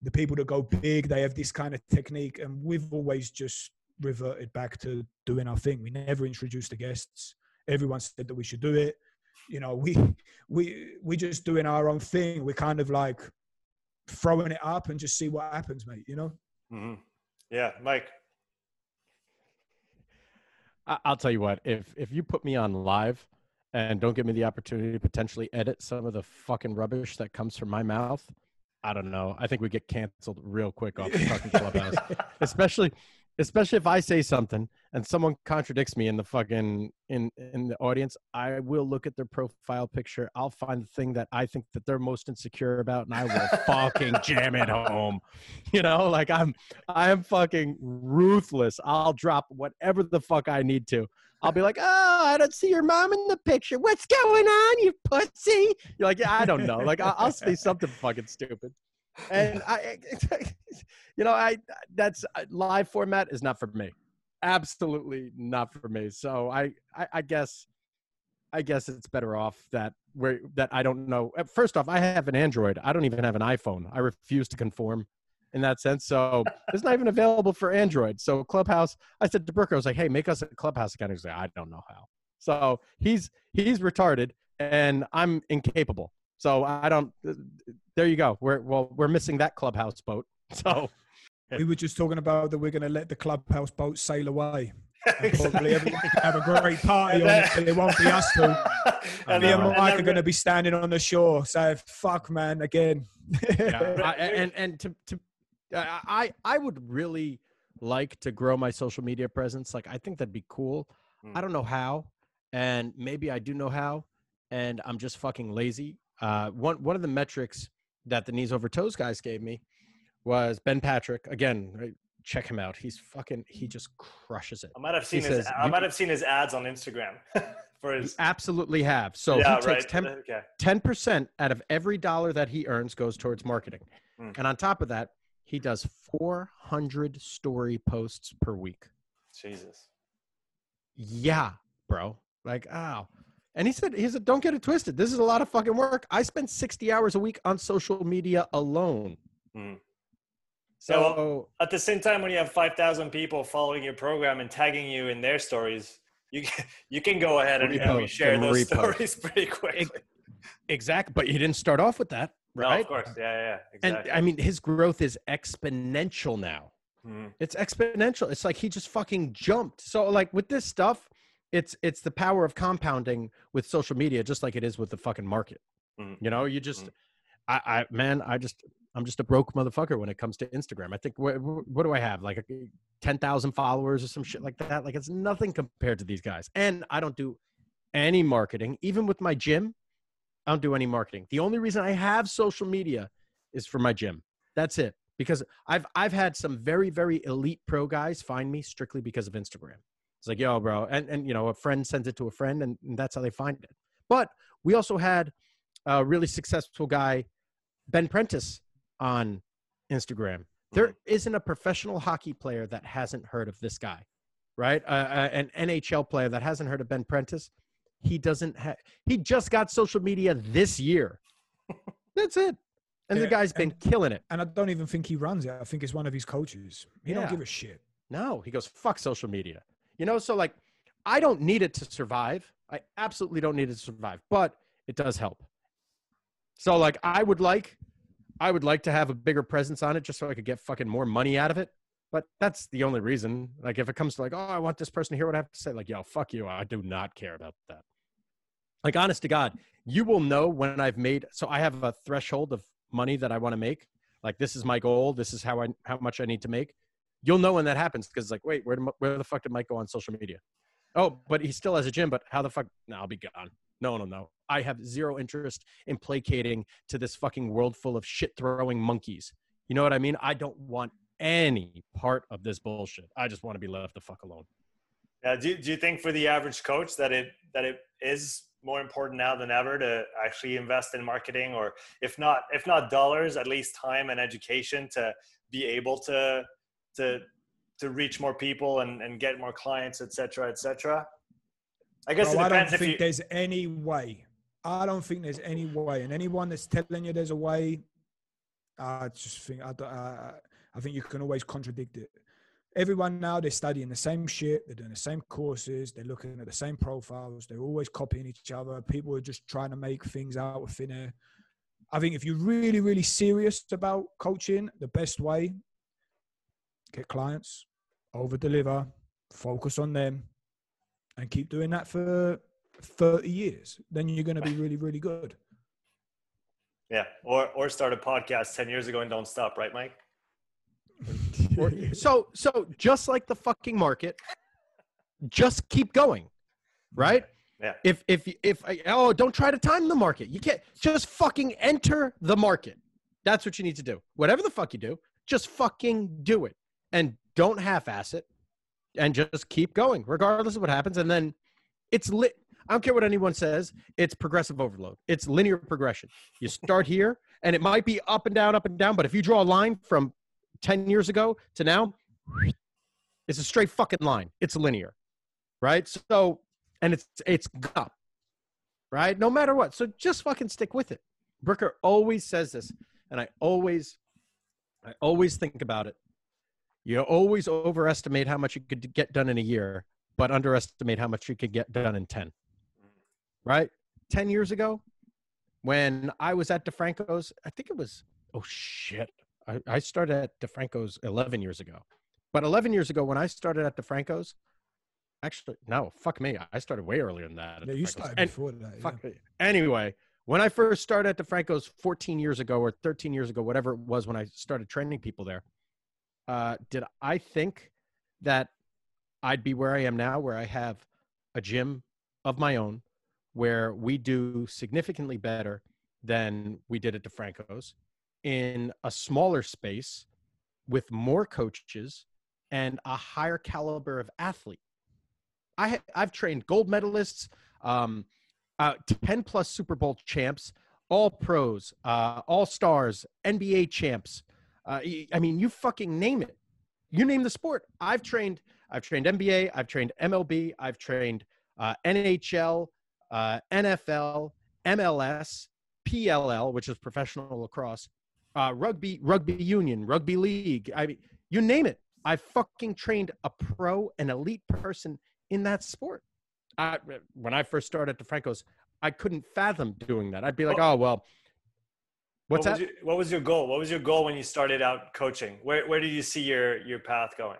the people that go big, they have this kind of technique, and we've always just reverted back to doing our thing. We never introduced the guests. Everyone said that we should do it. You know, we we we just doing our own thing. We're kind of like throwing it up and just see what happens, mate. You know? Mm-hmm. Yeah, Mike. I'll tell you what. If if you put me on live and don't give me the opportunity to potentially edit some of the fucking rubbish that comes from my mouth, I don't know. I think we get canceled real quick off the fucking clubhouse, especially especially if I say something and someone contradicts me in the fucking in in the audience, I will look at their profile picture. I'll find the thing that I think that they're most insecure about, and I will fucking jam it home. You know, like I'm I am fucking ruthless. I'll drop whatever the fuck I need to. I'll be like, oh, I don't see your mom in the picture. What's going on, you pussy? You're like, yeah, I don't know. Like, I'll, I'll say something fucking stupid. And I, you know, I that's uh, live format is not for me. Absolutely not for me. So I, I, I guess, I guess it's better off that where that I don't know. First off, I have an Android. I don't even have an iPhone. I refuse to conform in that sense. So it's not even available for Android. So Clubhouse, I said to Brooker, I was like, hey, make us a Clubhouse account. He's like, I don't know how. So he's he's retarded and I'm incapable. So I don't. There you go. We're well, we're missing that Clubhouse boat. So We were just talking about that we're going to let the clubhouse boat sail away. And Probably everyone can have a great party on it, but it won't be us two. and Me and and Mike then are going to be standing on the shore saying, fuck, man, again. yeah, I, and and to to I I would really like to grow my social media presence. Like I think that'd be cool. Hmm. I don't know how, and maybe I do know how, and I'm just fucking lazy. Uh, one one of the metrics that the knees over toes guys gave me was Ben Patrick. Again, right, check him out. He's fucking. He just crushes it. I might have seen He his. says, I might have seen his ads on Instagram for his. absolutely have. So yeah, he takes right. 10 okay. 10% out of every dollar that he earns goes towards marketing. Mm. And on top of that, he does 400 story posts per week. Jesus. Yeah, bro. Like, ow. And he said, he said, don't get it twisted. This is a lot of fucking work. I spend 60 hours a week on social media alone. Mm. So, well- At the same time, when you have five thousand people following your program and tagging you in their stories, you can, you can go ahead and, and share and those repost. stories pretty quickly. exactly. But you didn't start off with that, No, right? of course. Yeah, yeah, yeah. And I mean, his growth is exponential now. Mhm. It's exponential. It's like he just fucking jumped. So like with this stuff, it's it's the power of compounding with social media, just like it is with the fucking market. Mhm. You know, you just, Mhm. I, I, man, I just, I'm just a broke motherfucker when it comes to Instagram. I think what, what do I have? Like ten thousand followers or some shit like that. Like it's nothing compared to these guys. And I don't do any marketing, even with my gym. I don't do any marketing. The only reason I have social media is for my gym. That's it. Because I've I've had some very very elite pro guys find me strictly because of Instagram. It's like, yo, bro, and and you know, a friend sends it to a friend, and, and that's how they find it. But we also had a really successful guy, Ben Prentice, on Instagram. There isn't a professional hockey player that hasn't heard of this guy, right? Uh, an NHL player that hasn't heard of Ben Prentice. He doesn't have. He just got social media this year. That's it. And the guy's been killing it. And I don't even think he runs it. I think it's one of his coaches. He Yeah. don't give a shit. No, he goes, fuck social media. You know, so like, I don't need it to survive. I absolutely don't need it to survive, but it does help. So like, I would like, I would like to have a bigger presence on it just so I could get fucking more money out of it. But that's the only reason. Like, if it comes to like, oh, I want this person to hear what I have to say, like, yo, fuck you. I do not care about that. Like, honest to God, you will know when I've made. So I have a threshold of money that I want to make. Like, this is my goal. This is how I how much I need to make you'll know when that happens because it's like, wait, where, where the fuck did Mike go on social media? Oh, but he still has a gym, but how the fuck? No, I'll be gone. No, no, no. I have zero interest in placating to this fucking world full of shit throwing monkeys. You know what I mean? I don't want any part of this bullshit. I just want to be left the fuck alone. Yeah, do, do you think for the average coach that it that it is more important now than ever to actually invest in marketing, or if not if not dollars, at least time and education to be able to to to reach more people and, and get more clients, et cetera, et cetera? I guess I don't if think you. there's any way. I don't think there's any way. And anyone that's telling you there's a way, I just think I, don't- I, I think you can always contradict it. Everyone now they're studying the same shit. They're doing the same courses. They're looking at the same profiles. They're always copying each other. People are just trying to make things out of thin air. I think if you're really, really serious about coaching, the best way get clients, over deliver, focus on them, and keep doing that for 30 years. Then you're going to be really, really good. Yeah, or or start a podcast ten years ago and don't stop, right, Mike? So so just like the fucking market, just keep going, right? Yeah. If if if oh, don't try to time the market. You can't just fucking enter the market. That's what you need to do. Whatever the fuck you do, just fucking do it, and don't half-ass it, and just keep going, regardless of what happens. And then it's lit. I don't care what anyone says. It's progressive overload. It's linear progression. You start here, and it might be up and down, up and down. But if you draw a line from 10 years ago to now, it's a straight fucking line. It's linear. Right? So, and it's it's up. Right? No matter what. So just fucking stick with it. Brooker always says this, and I always I always think about it. You always overestimate how much you could get done in a year, but underestimate how much you could get done in 10. Right? 10 years ago, when I was at DeFranco's, I think it was, oh shit. I, I started at DeFranco's 11 years ago. But 11 years ago, when I started at DeFranco's, actually, no, fuck me. I started way earlier than that. at Yeah, you started And- before that. yeah. Fuck. Anyway, when I first started at DeFranco's 14 years ago or 13 years ago, whatever it was when I started training people there, uh, did I think that I'd be where I am now, where I have a gym of my own, where we do significantly better than we did at DeFranco's in a smaller space with more coaches and a higher caliber of athlete. I I've trained gold medalists, um, uh, 10 plus Super Bowl champs, all pros, uh, all stars, NBA champs. Uh, I mean, you fucking name it. You name the sport. I've trained. I've trained NBA. I've trained MLB. I've trained uh, NHL, uh, NFL, MLS, PLL, which is professional lacrosse, uh, rugby, rugby union, rugby league. I mean, you name it. I've fucking trained a pro, an elite person in that sport. I, when I first started at DeFranco's, I couldn't fathom doing that. I'd be like, oh well. What's what that? Was your, what was your goal? What was your goal when you started out coaching? Where where did you see your your path going?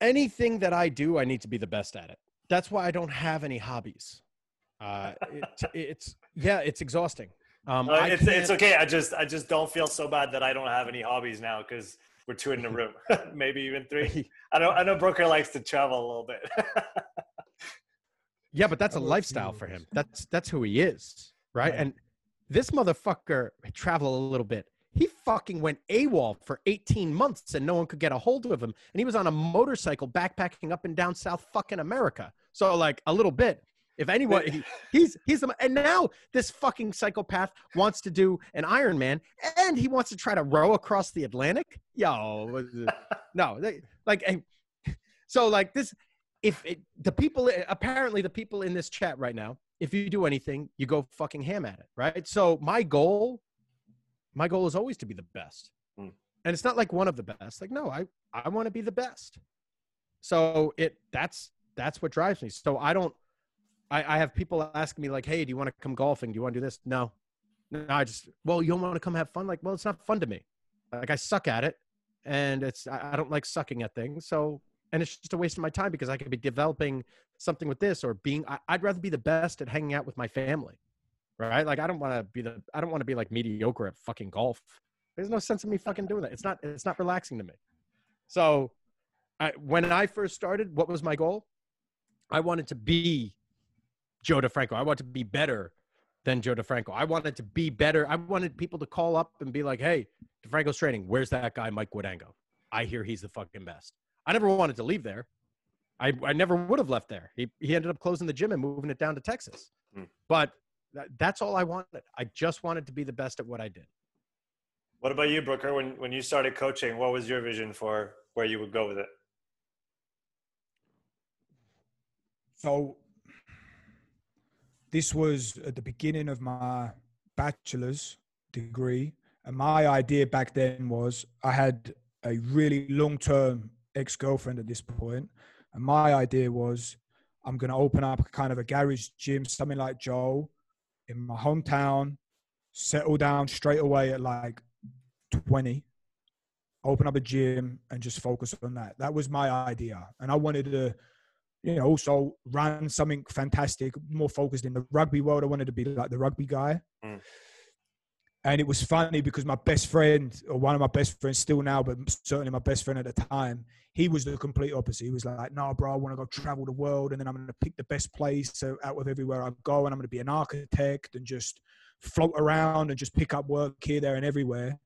Anything that I do, I need to be the best at it. That's why I don't have any hobbies. Uh, it, it's yeah, it's exhausting. Um, Uh, it's it's okay. I just I just don't feel so bad that I don't have any hobbies now because we're two in the room, maybe even three. I know I know Brooker likes to travel a little bit. Yeah, but that's a lifestyle for him. That's that's who he is, right? Right. And this motherfucker traveled a little bit. He fucking went AWOL for 18 months and no one could get a hold of him. And he was on a motorcycle backpacking up and down South fucking America. So like a little bit. If anyone, he, he's he's the and now this fucking psychopath wants to do an Ironman and he wants to try to row across the Atlantic. Yo, no, they, like, so like this. If it, the people, apparently the people in this chat right now, if you do anything, you go fucking ham at it, right? So my goal, my goal is always to be the best, Hmm. and it's not like one of the best. Like no, I I want to be the best. So it that's that's what drives me. So I don't. I, I have people asking me like, "Hey, do you want to come golfing? Do you want to do this?" No, no. I just well, you don't want to come have fun. Like, well, it's not fun to me. Like I suck at it, and it's I, I don't like sucking at things. So and it's just a waste of my time because I could be developing something with this or being. I, I'd rather be the best at hanging out with my family, right? Like I don't want to be the. I don't want to be like mediocre at fucking golf. There's no sense of me fucking doing that. It's not. It's not relaxing to me. So, I, when I first started, what was my goal? I wanted to be Joe DeFranco. I wanted to be better than Joe DeFranco. I wanted to be better. I wanted people to call up and be like, "Hey, DeFranco's training. Where's that guy, Mike Wodango? I hear he's the fucking best." I never wanted to leave there. I, I never would have left there. He, he ended up closing the gym and moving it down to Texas. Hmm. But that, that's all I wanted. I just wanted to be the best at what I did. what about you, Brooker? When when you started coaching, what was your vision for where you would go with it? So this was at the beginning of my bachelor's degree. And my idea back then was I had a really long term ex girlfriend at this point, And my idea was I'm going to open up kind of a garage gym, something like Joe in my hometown, settle down straight away at like 20, open up a gym and just focus on that. That was my idea. And I wanted to you know, also run something fantastic, more focused in the rugby world. I wanted to be like the rugby guy. Mm. And it was funny because my best friend, or one of my best friends still now, but certainly my best friend at the time, he was the complete opposite. He was like, "No, bro, I want to go travel the world, and then I'm going to pick the best place out of everywhere I go, and I'm going to be an architect and just float around and just pick up work here, there, and everywhere."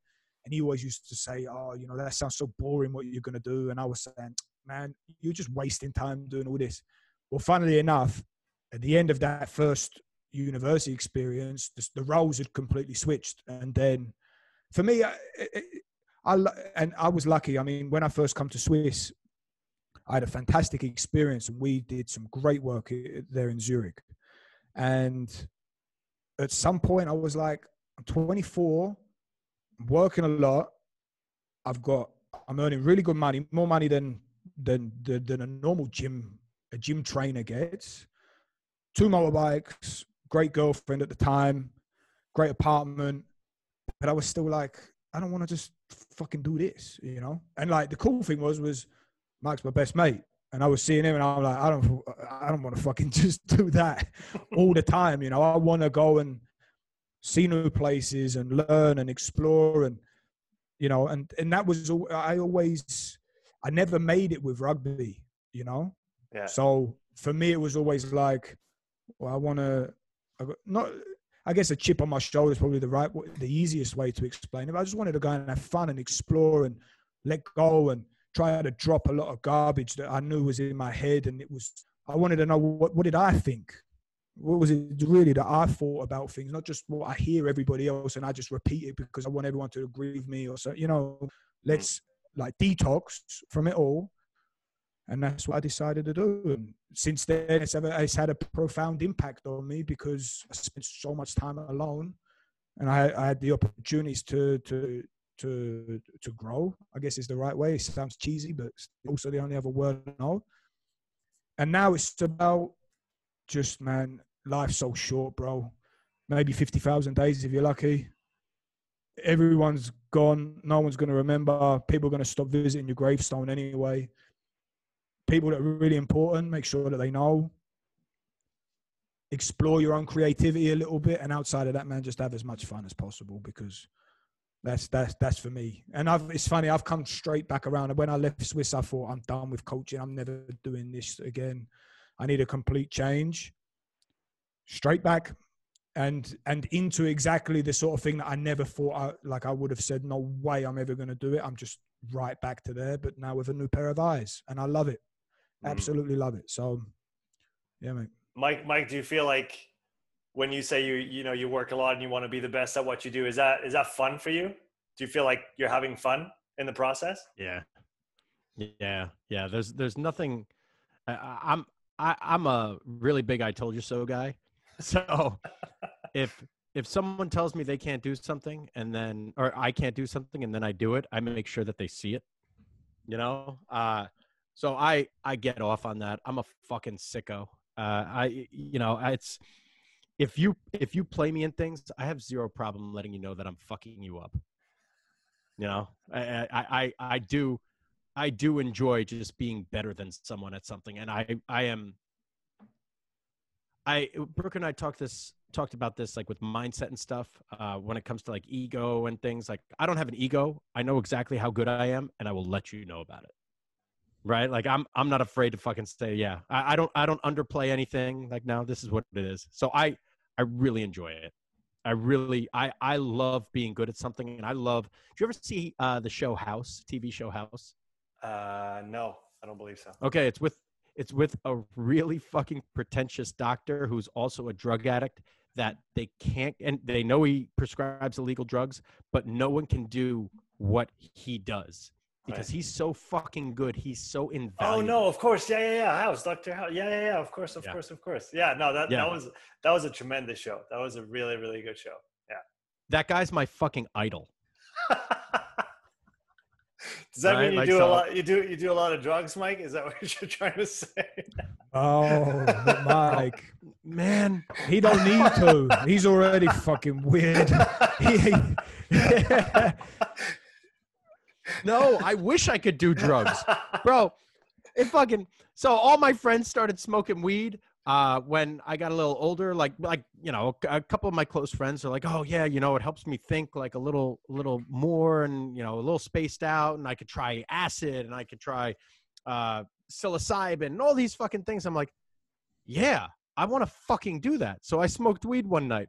And he always used to say, "Oh, you know, that sounds so boring. What you're going to do?" And I was saying, "Man, you're just wasting time doing all this." Well, funnily enough, at the end of that first university experience, the, the roles had completely switched. And then for me, I, I, and I was lucky. I mean, when I first come to Swiss, I had a fantastic experience and we did some great work there in Zurich. And at some point, I was like, I'm 24, I'm working a lot. I've got, I'm earning really good money, more money than than than, than a normal gym a gym trainer gets. Two motorbikes, great girlfriend at the time, great apartment, but I was still like, I don't want to just fucking do this, you know. And like the cool thing was, was Mike's my best mate, and I was seeing him, and I'm like, I don't, I don't want to fucking just do that all the time, you know. I want to go and see new places and learn and explore, and you know, and and that was all. I always, I never made it with rugby, you know. Yeah. So for me, it was always like, well, I want to not I guess a chip on my shoulder is probably the right, the easiest way to explain it. I just wanted to go and have fun and explore and let go and try to drop a lot of garbage that I knew was in my head. And it was, I wanted to know what, what did I think? What was it really that I thought about things, not just what I hear everybody else and I just repeat it because I want everyone to agree with me or so, you know, let's like detox from it all and that's what I decided to do. And since then, it's, it's had a profound impact on me because I spent so much time alone, and I, I had the opportunities to to to to grow. I guess is the right way. It sounds cheesy, but also the only other word I know. And now it's about just man, life's so short, bro. Maybe fifty thousand days if you're lucky. Everyone's gone. No one's going to remember. People are going to stop visiting your gravestone anyway people that are really important, make sure that they know. Explore your own creativity a little bit, and outside of that, man, just have as much fun as possible because that's that's that's for me. And I've it's funny, I've come straight back around. And when I left Swiss, I thought I'm done with coaching. I'm never doing this again. I need a complete change. Straight back and and into exactly the sort of thing that I never thought I, like I would have said no way I'm ever going to do it. I'm just right back to there, but now with a new pair of eyes, and I love it. Mm. Absolutely love it. So, yeah, mate. Mike, Mike, do you feel like when you say you you know you work a lot and you want to be the best at what you do, is that is that fun for you? Do you feel like you're having fun in the process? Yeah, yeah, yeah. There's there's nothing. I, I'm I, I'm a really big "I told you so" guy. So if if someone tells me they can't do something and then or I can't do something and then I do it, I make sure that they see it. You know, uh, so I I get off on that. I'm a fucking sicko. Uh, I you know it's if you if you play me in things, I have zero problem letting you know that I'm fucking you up. You know, I I I, do I do enjoy just being better than someone at something, and I I am. I Brooke and I talked this talked about this like with mindset and stuff uh, when it comes to like ego and things like i don't have an ego i know exactly how good i am and i will let you know about it right? Like i'm i'm not afraid to fucking say yeah I, I, don't i don't underplay anything. Like now this is what it is. So i i really enjoy it. I really i i love being good at something and i love do you ever see uh the show house tv show house? Uh no i don't believe so. Okay it's with it's with a really fucking pretentious doctor who's also a drug addict that they can't and they know he prescribes illegal drugs but no one can do what he does because right. he's so fucking good. He's so invaluable. Oh no, of course, yeah, yeah, yeah. House, Doctor House, yeah, yeah, yeah. Of course, of yeah. course, of course. Yeah, no, that yeah. that was that was a tremendous show. That was a really, really good show. Yeah. That guy's my fucking idol. Does that right? mean you like, do so, a lot? You do you do a lot of drugs, Mike? Is that what you're trying to say? Oh, Mike, man, he don't need to. He's already fucking weird. he, no, I wish I could do drugs, bro. It fucking so all my friends started smoking weed uh, when I got a little older, like like you know, a couple of my close friends are like, "Oh yeah, you know, it helps me think like a little little more, and you know, a little spaced out, and I could try acid, and I could try uh, psilocybin, and all these fucking things." I'm like, "Yeah, I want to fucking do that." So I smoked weed one night,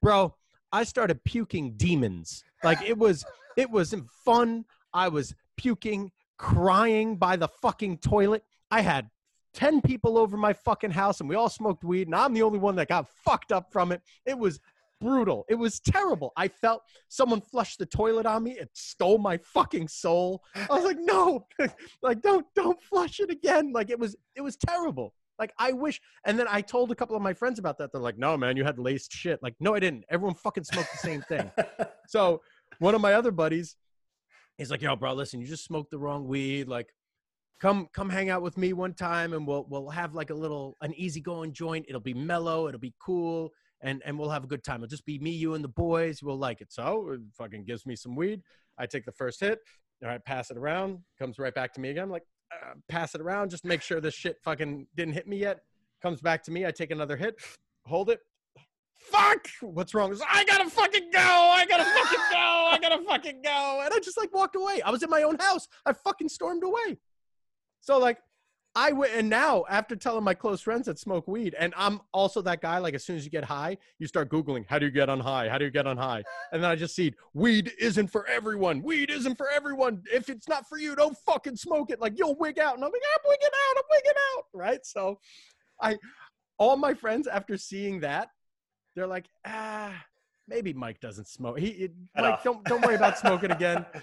bro. I started puking demons. Like it was it wasn't fun. I was puking, crying by the fucking toilet. I had 10 people over my fucking house and we all smoked weed and I'm the only one that got fucked up from it. It was brutal. It was terrible. I felt someone flushed the toilet on me. It stole my fucking soul. I was like, "No. like don't don't flush it again." Like it was it was terrible. Like I wish and then I told a couple of my friends about that. They're like, "No, man, you had laced shit." Like, "No, I didn't. Everyone fucking smoked the same thing." so, one of my other buddies he's like, "Yo, bro, listen, you just smoked the wrong weed. Like come come hang out with me one time and we'll we'll have like a little an easygoing joint. It'll be mellow, it'll be cool, and and we'll have a good time. It'll just be me, you, and the boys. We'll like it. So it fucking gives me some weed. I take the first hit. All right, pass it around. Comes right back to me again. I'm like, uh, pass it around. Just make sure this shit fucking didn't hit me yet. Comes back to me. I take another hit. Hold it. Fuck! What's wrong? I gotta fucking go! I gotta fucking go! I gotta fucking go! And I just like walked away. I was in my own house. I fucking stormed away. So like I went and now after telling my close friends that smoke weed, and I'm also that guy. Like as soon as you get high, you start googling how do you get on high? How do you get on high? And then I just see weed isn't for everyone. Weed isn't for everyone. If it's not for you, don't fucking smoke it. Like you'll wig out, and I'm like I'm wigging out. I'm wigging out. Right. So, I all my friends after seeing that, they're like ah maybe Mike doesn't smoke. He Mike don't don't worry about smoking again.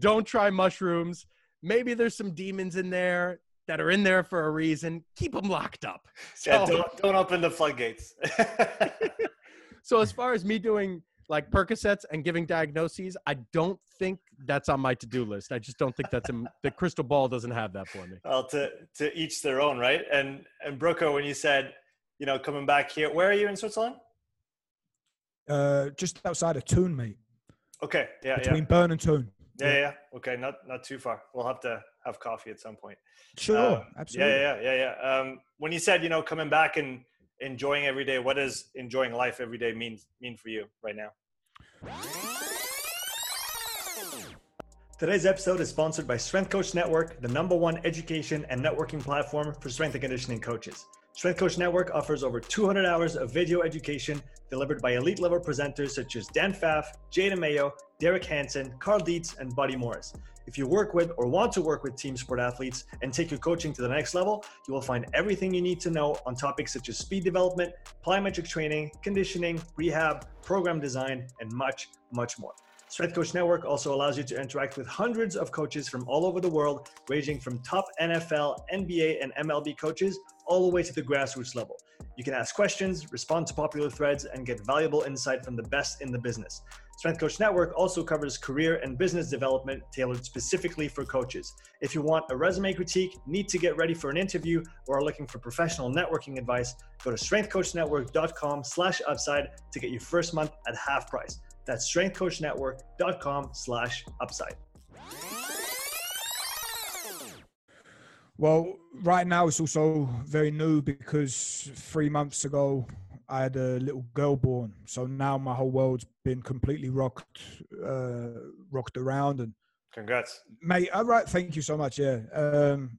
Don't try mushrooms maybe there's some demons in there that are in there for a reason. Keep them locked up. So, yeah, don't, don't open the floodgates. so as far as me doing like Percocets and giving diagnoses, I don't think that's on my to-do list. I just don't think that's in, the crystal ball doesn't have that for me. Well, to to each their own, right? And and Brooker, when you said, you know, coming back here, where are you in Switzerland? Uh, just outside of Thun, mate. Okay, yeah, between yeah. Bern and Thun. Yeah, yeah, Okay, not not too far. We'll have to have coffee at some point. Sure, um, absolutely. Yeah, yeah, yeah, yeah. Um, when you said you know coming back and enjoying every day, what does enjoying life every day mean mean for you right now? Today's episode is sponsored by Strength Coach Network, the number one education and networking platform for strength and conditioning coaches. Strength Coach Network offers over 200 hours of video education delivered by elite level presenters such as Dan Pfaff, Jay DeMayo, Derek Hansen, Cal Dietz, and Buddy Morris. If you work with or want to work with team sport athletes and take your coaching to the next level, you will find everything you need to know on topics such as speed development, plyometric training, conditioning, rehab, program design, and much, much more. Strength Coach Network also allows you to interact with hundreds of coaches from all over the world, ranging from top NFL, NBA, and MLB coaches all the way to the grassroots level. You can ask questions, respond to popular threads, and get valuable insight from the best in the business. Strength Coach Network also covers career and business development tailored specifically for coaches. If you want a resume critique, need to get ready for an interview, or are looking for professional networking advice, go to strengthcoachnetwork.com slash upside to get your first month at half price. That's strengthcoachnetwork.com slash upside. Well, right now it's also very new because three months ago I had a little girl born. So now my whole world's been completely rocked, uh, rocked around. And congrats, mate. All right, thank you so much. Yeah, um,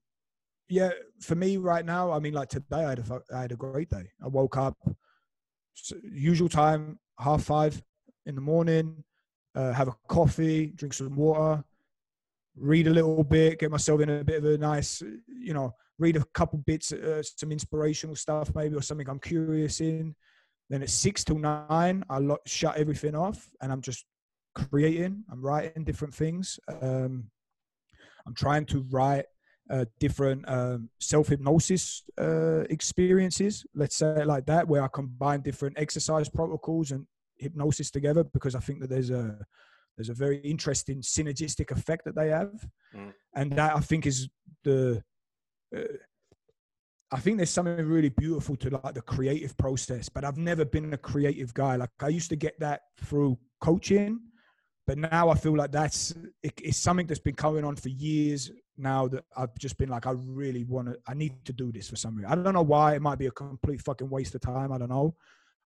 yeah. For me right now, I mean, like today, I had a I had a great day. I woke up usual time, half five in the morning, uh, have a coffee, drink some water, read a little bit, get myself in a bit of a nice, you know, read a couple bits, uh, some inspirational stuff maybe or something I'm curious in. Then at six till nine, I lo- shut everything off and I'm just creating. I'm writing different things. Um, I'm trying to write uh, different um, self hypnosis uh, experiences, let's say it like that, where I combine different exercise protocols and hypnosis together because I think that there's a there's a very interesting synergistic effect that they have, mm. and that I think is the. Uh, I think there's something really beautiful to like the creative process, but I've never been a creative guy. Like I used to get that through coaching, but now I feel like that's it, it's something that's been going on for years now that I've just been like, I really want to, I need to do this for some reason. I don't know why. It might be a complete fucking waste of time. I don't know.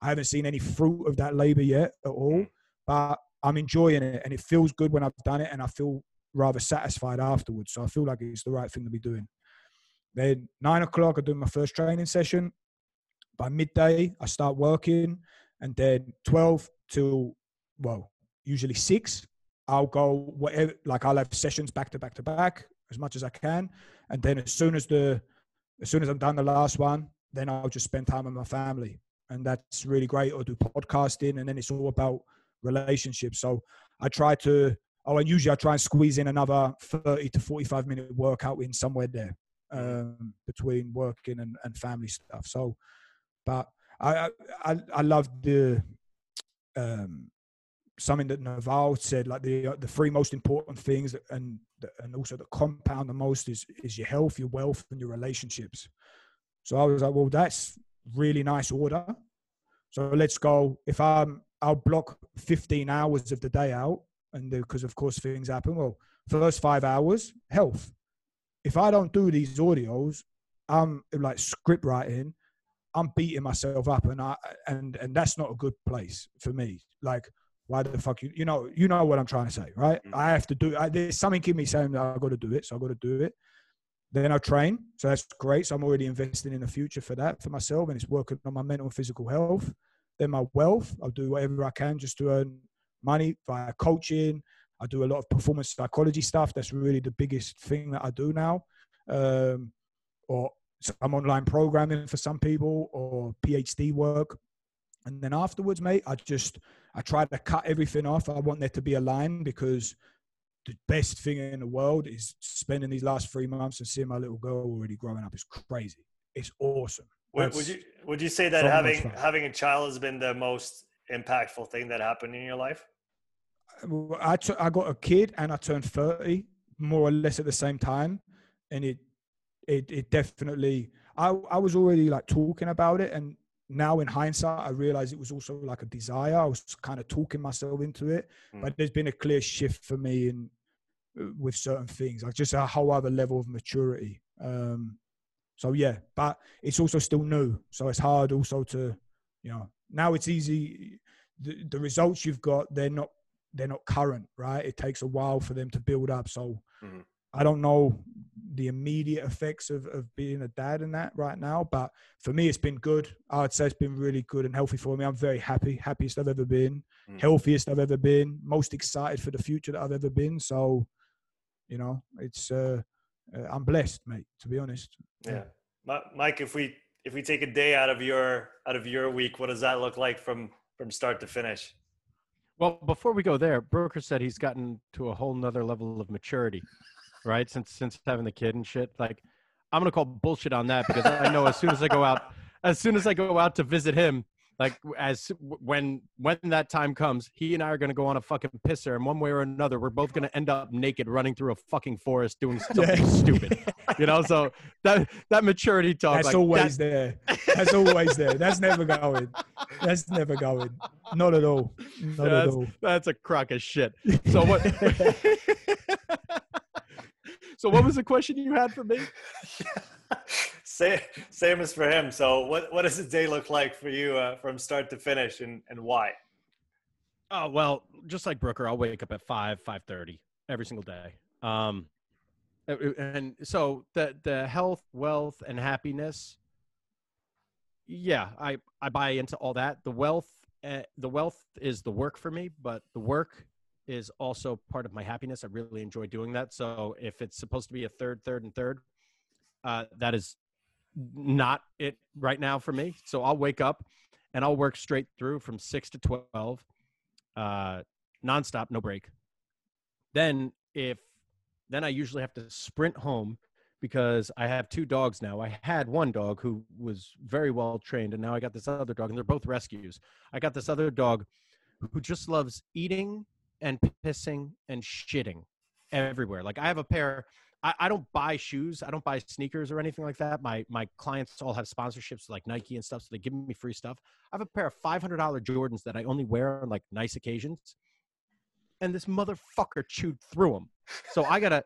I haven't seen any fruit of that labor yet at all, but I'm enjoying it and it feels good when I've done it and I feel rather satisfied afterwards. So I feel like it's the right thing to be doing. Then nine o'clock, I do my first training session. By midday, I start working, and then 12 till, well, usually six, I'll go whatever, like I'll have sessions back to back to back as much as I can. And then as soon as the, as soon as I'm done the last one, then I'll just spend time with my family. And that's really great. Or do podcasting. And then it's all about relationships. So I try to, oh, and usually I try and squeeze in another 30 to 45 minute workout in somewhere there um, between working and, and family stuff. So, but I, I, I love the, um, something that Naval said, like the uh, the three most important things, and and also the compound the most is is your health, your wealth, and your relationships. So I was like, well, that's really nice order. So let's go. If I'm, I'll block 15 hours of the day out, and because of course things happen. Well, first five hours, health. If I don't do these audios, I'm like script writing. I'm beating myself up, and I and and that's not a good place for me. Like why the fuck you you know you know what I'm trying to say, right? Mm-hmm. I have to do. I, there's something in me saying that I got to do it, so I've got to do it. Then I train, so that's great. So I'm already investing in the future for that for myself, and it's working on my mental and physical health. Then my wealth, I'll do whatever I can just to earn money via coaching. I do a lot of performance psychology stuff. That's really the biggest thing that I do now. Um, or some online programming for some people, or PhD work. And then afterwards, mate, I just I try to cut everything off. I want there to be a line because the best thing in the world is spending these last three months and seeing my little girl already growing up. It's crazy. It's awesome. Would, would you would you say that so having having a child has been the most impactful thing that happened in your life? I, t- I got a kid and I turned 30 more or less at the same time. And it, it, it definitely, I, I was already like talking about it and now in hindsight, I realized it was also like a desire. I was kind of talking myself into it, mm. but there's been a clear shift for me in uh, with certain things, like just a whole other level of maturity. Um, so yeah, but it's also still new, so it's hard also to, you know, now it's easy. The, the results you've got, they're not they're not current, right? It takes a while for them to build up. So mm. I don't know the immediate effects of, of being a dad and that right now. But for me, it's been good. I'd say it's been really good and healthy for me. I'm very happy, happiest I've ever been, mm. healthiest I've ever been, most excited for the future that I've ever been. So, you know, it's uh, uh I'm blessed, mate. To be honest. Yeah, Mike. If we if we take a day out of your out of your week, what does that look like from from start to finish? Well, before we go there, Brooker said he's gotten to a whole nother level of maturity right? Since since having the kid and shit. Like, I'm gonna call bullshit on that because I know as soon as I go out, as soon as I go out to visit him, like as when when that time comes, he and I are gonna go on a fucking pisser, and one way or another, we're both gonna end up naked running through a fucking forest doing something stupid. You know, so that that maturity talk. That's like, always that, there. That's always there. That's never going. That's never going. Not at all. Not at all. That's a crock of shit. So what? So what was the question you had for me? Same, same as for him. So what, what does a day look like for you uh, from start to finish and, and why? Oh, well, just like Brooker, I'll wake up at 5, 5.30 every single day. Um, and so the, the health, wealth, and happiness, yeah, I, I buy into all that. The wealth, uh, the wealth is the work for me, but the work is also part of my happiness. I really enjoy doing that. So if it's supposed to be a third, third, and third, uh, that is not it right now for me. So I'll wake up and I'll work straight through from six to 12, uh, nonstop, no break. Then if, then I usually have to sprint home because I have two dogs now. I had one dog who was very well trained, and now I got this other dog, and they're both rescues. I got this other dog who just loves eating and pissing and shitting everywhere. Like I have a pair. I, I, don't buy shoes. I don't buy sneakers or anything like that. My my clients all have sponsorships like Nike and stuff, so they give me free stuff. I have a pair of five hundred dollar Jordans that I only wear on like nice occasions, and this motherfucker chewed through them. So I gotta.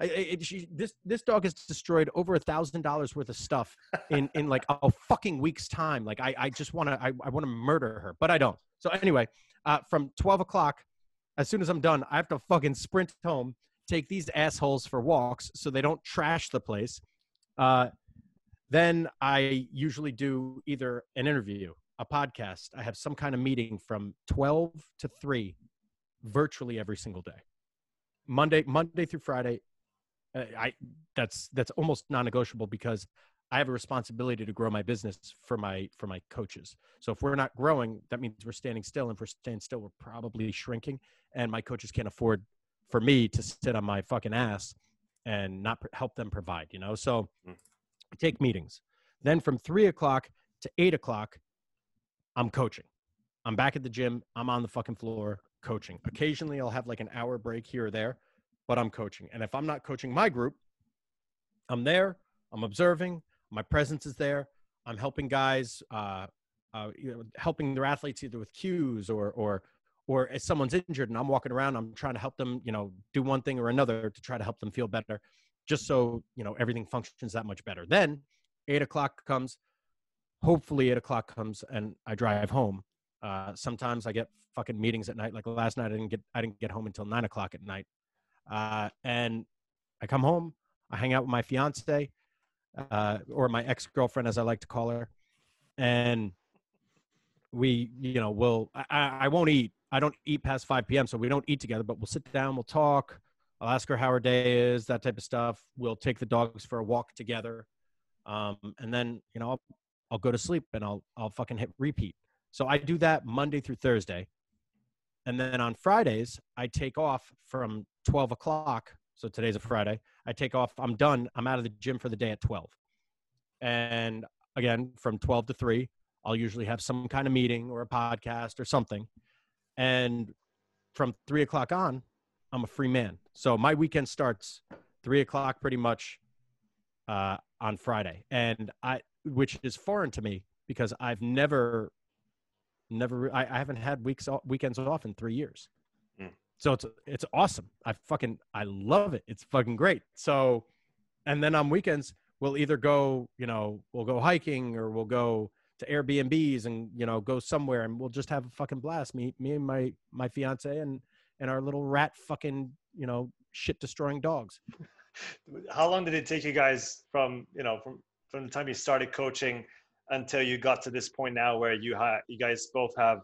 I, she, this this dog has destroyed over a thousand dollars worth of stuff in in like a fucking week's time. Like I I just want to I, I want to murder her, but I don't. So anyway, uh, from twelve o'clock, as soon as I'm done, I have to fucking sprint home, take these assholes for walks so they don't trash the place. Uh, then I usually do either an interview, a podcast. I have some kind of meeting from twelve to three, virtually every single day. Monday, Monday through Friday, uh, I that's that's almost non-negotiable because I have a responsibility to grow my business for my for my coaches. So if we're not growing, that means we're standing still, and if we're standing still, we're probably shrinking. And my coaches can't afford for me to sit on my fucking ass and not pr- help them provide. You know, so Mm. I take meetings. Then from three o'clock to eight o'clock, I'm coaching. I'm back at the gym. I'm on the fucking floor coaching. Occasionally, I'll have like an hour break here or there, but I'm coaching. And if I'm not coaching my group, I'm there. I'm observing. My presence is there. I'm helping guys, uh, uh, you know, helping their athletes either with cues or or or if someone's injured and I'm walking around, I'm trying to help them, you know, do one thing or another to try to help them feel better, just so you know everything functions that much better. Then eight o'clock comes. Hopefully, eight o'clock comes and I drive home. Uh, sometimes I get fucking meetings at night. Like last night, I didn't get I didn't get home until nine o'clock at night. Uh, and I come home. I hang out with my fiance, uh, or my ex girlfriend, as I like to call her, and we, you know, will I I won't eat. I don't eat past five p.m. So we don't eat together, but we'll sit down. We'll talk. I'll ask her how her day is, that type of stuff. We'll take the dogs for a walk together, um, and then you know I'll, I'll go to sleep and I'll I'll fucking hit repeat. So I do that Monday through Thursday. And then on Fridays, I take off from 12 o'clock. So today's a Friday. I take off. I'm done. I'm out of the gym for the day at 12. And again, from 12 to 3, I'll usually have some kind of meeting or a podcast or something. And from 3 o'clock on, I'm a free man. So my weekend starts 3 o'clock pretty much uh, on Friday. And I, which is foreign to me because I've never never I, I haven't had weeks weekends off in three years Mm. so it's it's awesome i fucking i love it it's fucking great so and then on weekends we'll either go you know we'll go hiking or we'll go to airbnbs and you know go somewhere and we'll just have a fucking blast. Me me and my my fiance and and our little rat fucking you know shit destroying dogs. How long did it take you guys from you know from from the time you started coaching until you got to this point now where you ha- you guys both have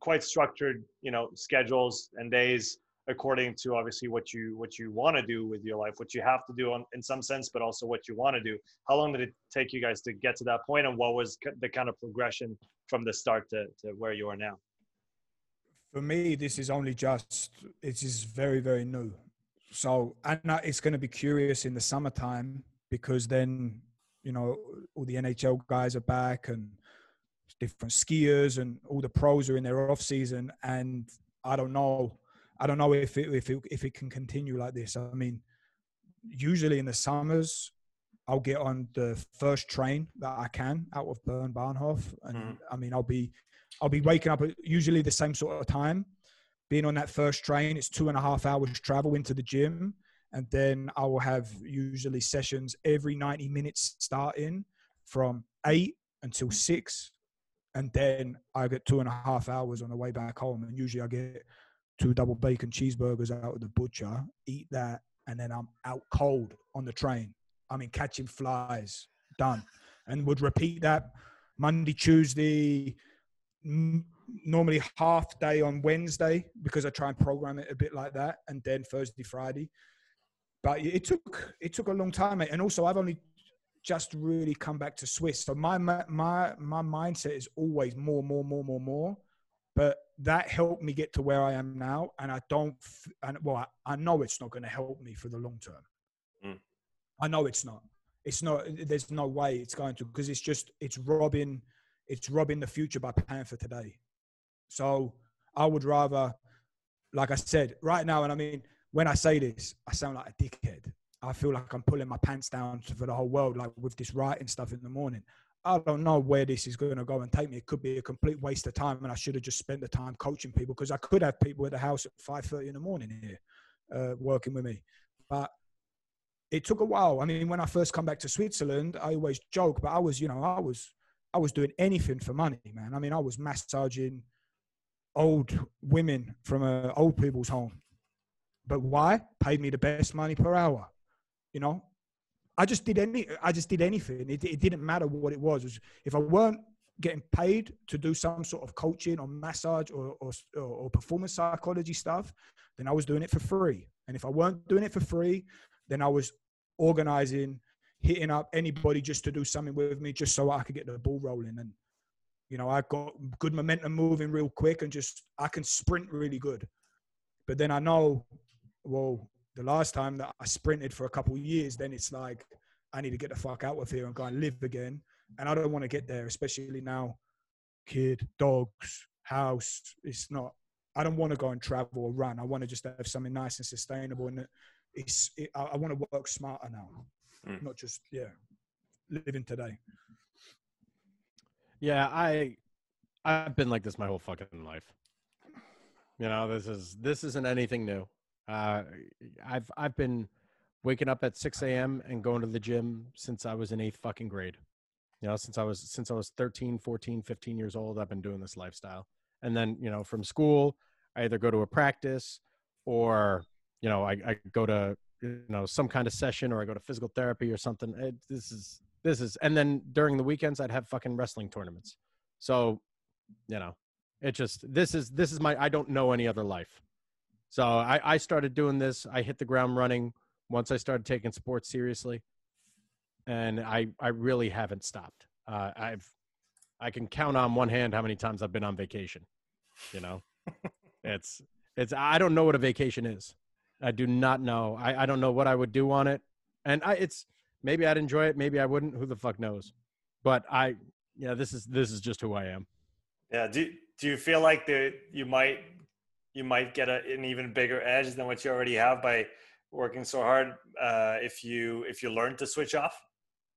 quite structured you know schedules and days according to obviously what you what you want to do with your life what you have to do on, in some sense but also what you want to do how long did it take you guys to get to that point and what was the kind of progression from the start to, to where you are now for me, this is only just it is very very new. So and it's going to be curious in the summertime because then you know all the NHL guys are back and different skiers and all the pros are in their off season and I don't know I don't know if it if it if it can continue like this. I mean, usually in the summers I'll get on the first train that I can out of Bern Bahnhof and Mhm. I mean I'll be I'll be waking up at usually the same sort of time. Being on that first train, it's two and a half hours travel into the gym. And then I will have usually sessions every 90 minutes starting from eight until six. And then I get two and a half hours on the way back home. And usually I get two double bacon cheeseburgers out of the butcher, eat that, and then I'm out cold on the train. I mean, catching flies, done. And would repeat that Monday, Tuesday, n- normally half day on Wednesday because I try and program it a bit like that, and then Thursday, Friday. But it took it took a long time, mate. And also, I've only just really come back to Swiss, so my my my mindset is always more, more, more, more, more. But that helped me get to where I am now, and I don't. And well, I, I know it's not going to help me for the long term. Mm. I know it's not. It's not. There's no way it's going to because it's just it's robbing it's robbing the future by paying for today. So I would rather, like I said, right now, and I mean, when I say this, I sound like a dickhead. I feel like I'm pulling my pants down for the whole world, like with this writing stuff in the morning. I don't know where this is going to go and take me. It could be a complete waste of time, and I should have just spent the time coaching people because I could have people at the house at five thirty in the morning here, uh, working with me. but it took a while. I mean, when I first come back to Switzerland, I always joke, but I was, you know, I was, I was doing anything for money, man. I mean, I was massaging old women from an old people's home. But why? Paid me the best money per hour. You know, I just did any. I just did anything. It, it didn't matter what it was. it was. If I weren't getting paid to do some sort of coaching or massage or, or, or performance psychology stuff, then I was doing it for free. And if I weren't doing it for free, then I was organizing, hitting up anybody just to do something with me, just so I could get the ball rolling. And you know, I got good momentum moving real quick, and just I can sprint really good. But then I know, well, the last time that I sprinted for a couple of years, then it's like I need to get the fuck out of here and go and live again. And I don't want to get there, especially now. Kid, dogs, house. It's not. I don't want to go and travel or run. I want to just have something nice and sustainable. And it's. It, I, I, want to work smarter now, mm. not just yeah, living today. Yeah, I I've been like this my whole fucking life. You know, this is this isn't anything new. Uh, I've I've been waking up at 6 a.m. and going to the gym since I was in eighth fucking grade. You know, since I was since I was 13, 14, 15 years old, I've been doing this lifestyle. And then, you know, from school, I either go to a practice or, you know, I, I go to, you know, some kind of session or I go to physical therapy or something. It, this is this is and then during the weekends I'd have fucking wrestling tournaments. So, you know, it just this is this is my I don't know any other life. So I, I started doing this. I hit the ground running once I started taking sports seriously, and I I really haven't stopped. Uh, I've I can count on one hand how many times I've been on vacation. You know, it's it's I don't know what a vacation is. I do not know. I I don't know what I would do on it, and I it's maybe I'd enjoy it, maybe I wouldn't. Who the fuck knows? But I yeah, this is this is just who I am. Yeah. Do do you feel like that you might you might get a, an even bigger edge than what you already have by working so hard uh, if you if you learn to switch off.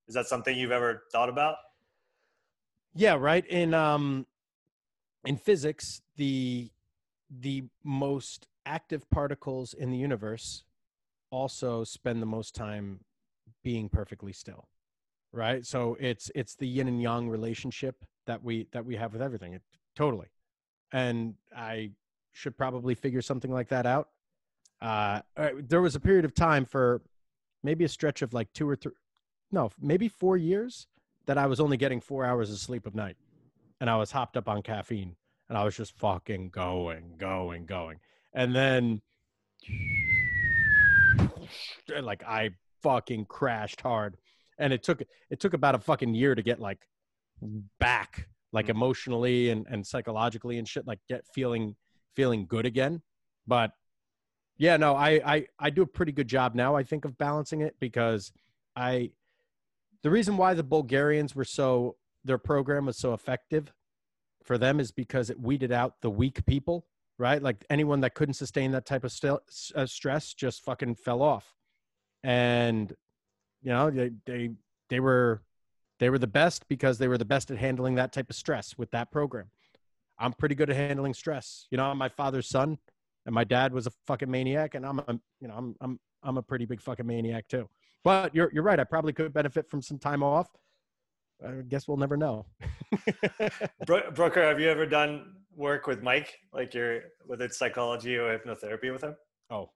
Is that something you've ever thought about? Yeah right. In um in physics the the most active particles in the universe also spend the most time being perfectly still right? So it's it's the yin and yang relationship that we that we have with everything. It, totally. And i should probably figure something like that out. Uh, there was a period of time for maybe a stretch of like two or three, no, maybe four years that I was only getting four hours of sleep a night, and I was hopped up on caffeine, and I was just fucking going, going, going, and then like I fucking crashed hard, and it took it took about a fucking year to get like back, like mm. emotionally and and psychologically and shit, like get feeling feeling good again. But yeah, no, I, I, I do a pretty good job now, I think, of balancing it because I, the reason why the Bulgarians were so, their program was so effective for them is because it weeded out the weak people, right? Like anyone that couldn't sustain that type of st- uh, stress just fucking fell off. And, you know, they, they, they were, they were the best because they were the best at handling that type of stress with that program. I'm pretty good at handling stress. You know, I'm my father's son, and my dad was a fucking maniac, and I'm a, you know, I'm I'm I'm a pretty big fucking maniac too. But you're you're right. I probably could benefit from some time off. I guess we'll never know. Brooker, have you ever done work with Mike, like your whether it's psychology or hypnotherapy with him? Oh,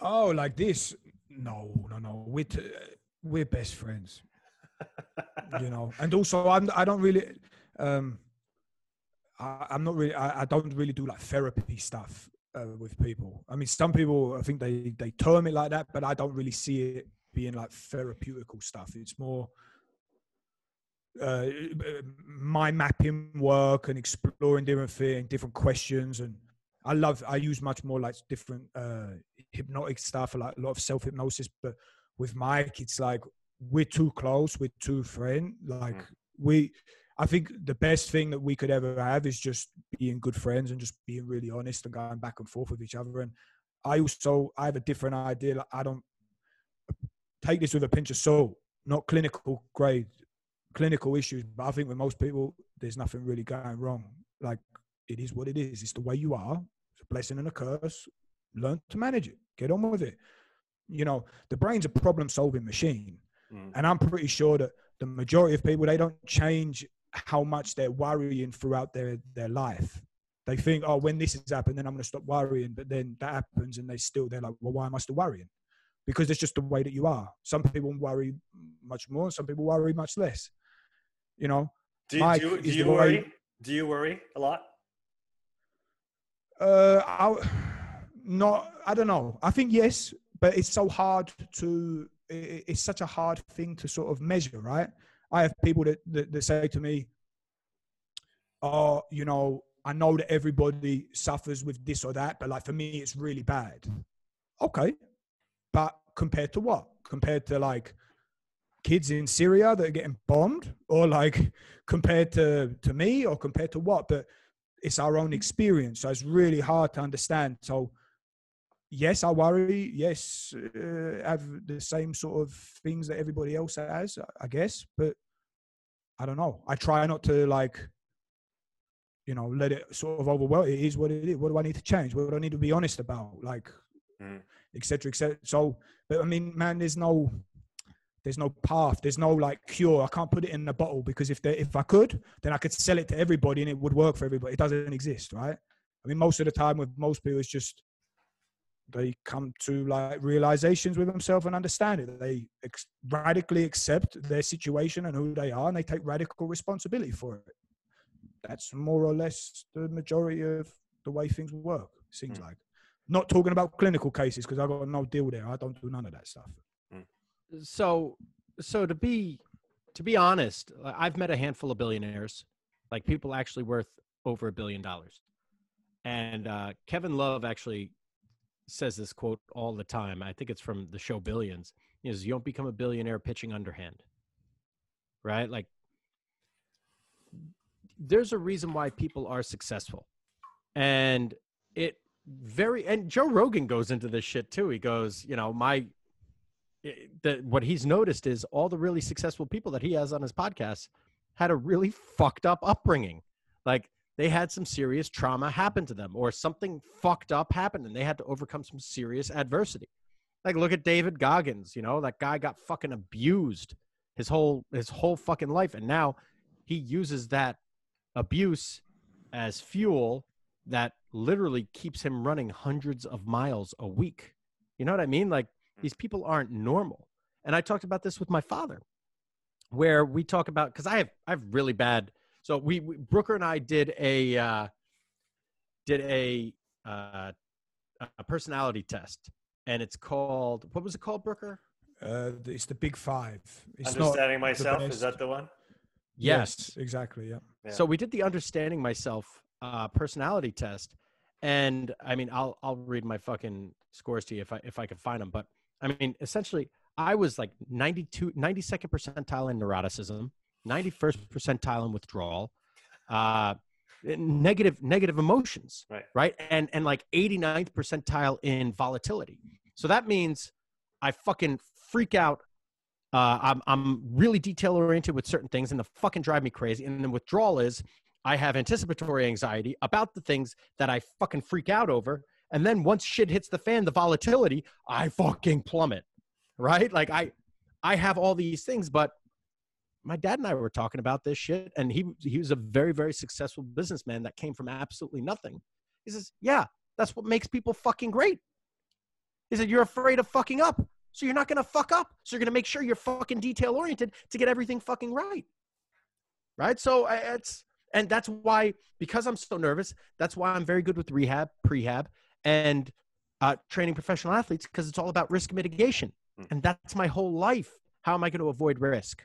oh, like this? No, no, no. We're t- we're best friends. you know, and also I'm I don't really. um I, am not really. I, I, don't really do like therapy stuff uh, with people. I mean, some people I think they they term it like that, but I don't really see it being like therapeutical stuff. It's more uh, mind mapping work and exploring different things, different questions, and I love. I use much more like different uh, hypnotic stuff, like a lot of self hypnosis. But with Mike, it's like we're too close, we're too friend. Like mm. we I think the best thing that we could ever have is just being good friends and just being really honest and going back and forth with each other. And I also I have a different idea. Like I don't take this with a pinch of salt, not clinical grade, clinical issues. But I think with most people, there's nothing really going wrong. Like it is what it is. It's the way you are. It's a blessing and a curse. Learn to manage it. Get on with it. You know, the brain's a problem solving machine. Mm. And I'm pretty sure that the majority of people, they don't change how much they're worrying throughout their, their life. They think, oh, when this has happened, then I'm going to stop worrying. But then that happens and they still, they're like, well, why am I still worrying? Because it's just the way that you are. Some people worry much more, some people worry much less. You know, Do, you- Mike do, you- do you the way- worry? Do you worry a lot? Uh, I, not. I don't know. I think yes, but it's so hard to. It's such a hard thing to sort of measure, right? I have people that that, that say to me, "Oh, you know, I know that everybody suffers with this or that, but like for me, it's really bad." Okay, but compared to what? Compared to like kids in Syria that are getting bombed, or like compared to to me, or compared to what? But it's our own experience, so it's really hard to understand. So, yes, I worry. Yes, uh, have the same sort of things that everybody else has, I guess. But I don't know. I try not to like, you know, let it sort of overwhelm. It is what it is. What do I need to change? What do I need to be honest about? Like, Mm. et cetera, et cetera. So, but I mean, man, there's no, there's no path. There's no like cure. I can't put it in a bottle because if there, if I could, then I could sell it to everybody and it would work for everybody. It doesn't exist, right? I mean, most of the time with most people, it's just they come to like realizations with themselves and understand it. They ex- radically accept their situation and who they are, and they take radical responsibility for it. That's more or less the majority of the way things work. Seems Mm. like. Not talking about clinical cases because I got no deal there. I don't do none of that stuff. so so to be to be honest I- i've met a handful of billionaires like people actually worth over a billion dollars and uh, kevin love actually says this quote all the time i think it's from the show billions is you don't become a billionaire pitching underhand. Right? Like there's a reason why people are successful. And it very and joe rogan goes into this shit too. He goes you know my it- the, what he's noticed is all the really successful people that he has on his podcast had a really fucked up upbringing. Like they had some serious trauma happen to them or something fucked up happened and they had to overcome some serious adversity. Like look at David Goggins, you know, that guy got fucking abused his whole his whole fucking life and now he uses that abuse as fuel that literally keeps him running hundreds of miles a week. You know what I mean? Like hmm. these people aren't normal. And I talked about this with my father, where we talk about because I have I have really bad. So we, we Brooker and I did a uh, did a uh, a personality test, and it's called what was it called, Brooker? Uh, it's the big five. It's Understanding myself is that the one? Yes. exactly. Yeah. Yeah. So we did the understanding myself uh, personality test, and I mean, I'll I'll read my fucking scores to you if I if I can find them. But I mean, essentially, I was like 92, 92nd percentile in neuroticism, 91st percentile in withdrawal, uh, negative negative emotions, Right. right, and and like 89th percentile in volatility. So that means I fucking freak out uh, I'm I'm really detail oriented with certain things, and the fucking drive me crazy. And then withdrawal is I have anticipatory anxiety about the things that I fucking freak out over, and then once shit hits the fan, the volatility, I fucking plummet. Right? Like I I have all these things, but my dad and I were talking about this shit, and he he was a very very successful businessman that came from absolutely nothing. He says, "Yeah, that's what makes people fucking great." He said, "You're afraid of fucking up." So you're not going to fuck up. So you're going to make sure you're fucking detail oriented to get everything fucking right. Right? So it's and that's why because I'm so nervous, that's why I'm very good with rehab, prehab and uh, training professional athletes because it's all about risk mitigation. Mm. And that's my whole life. How am I going to avoid risk?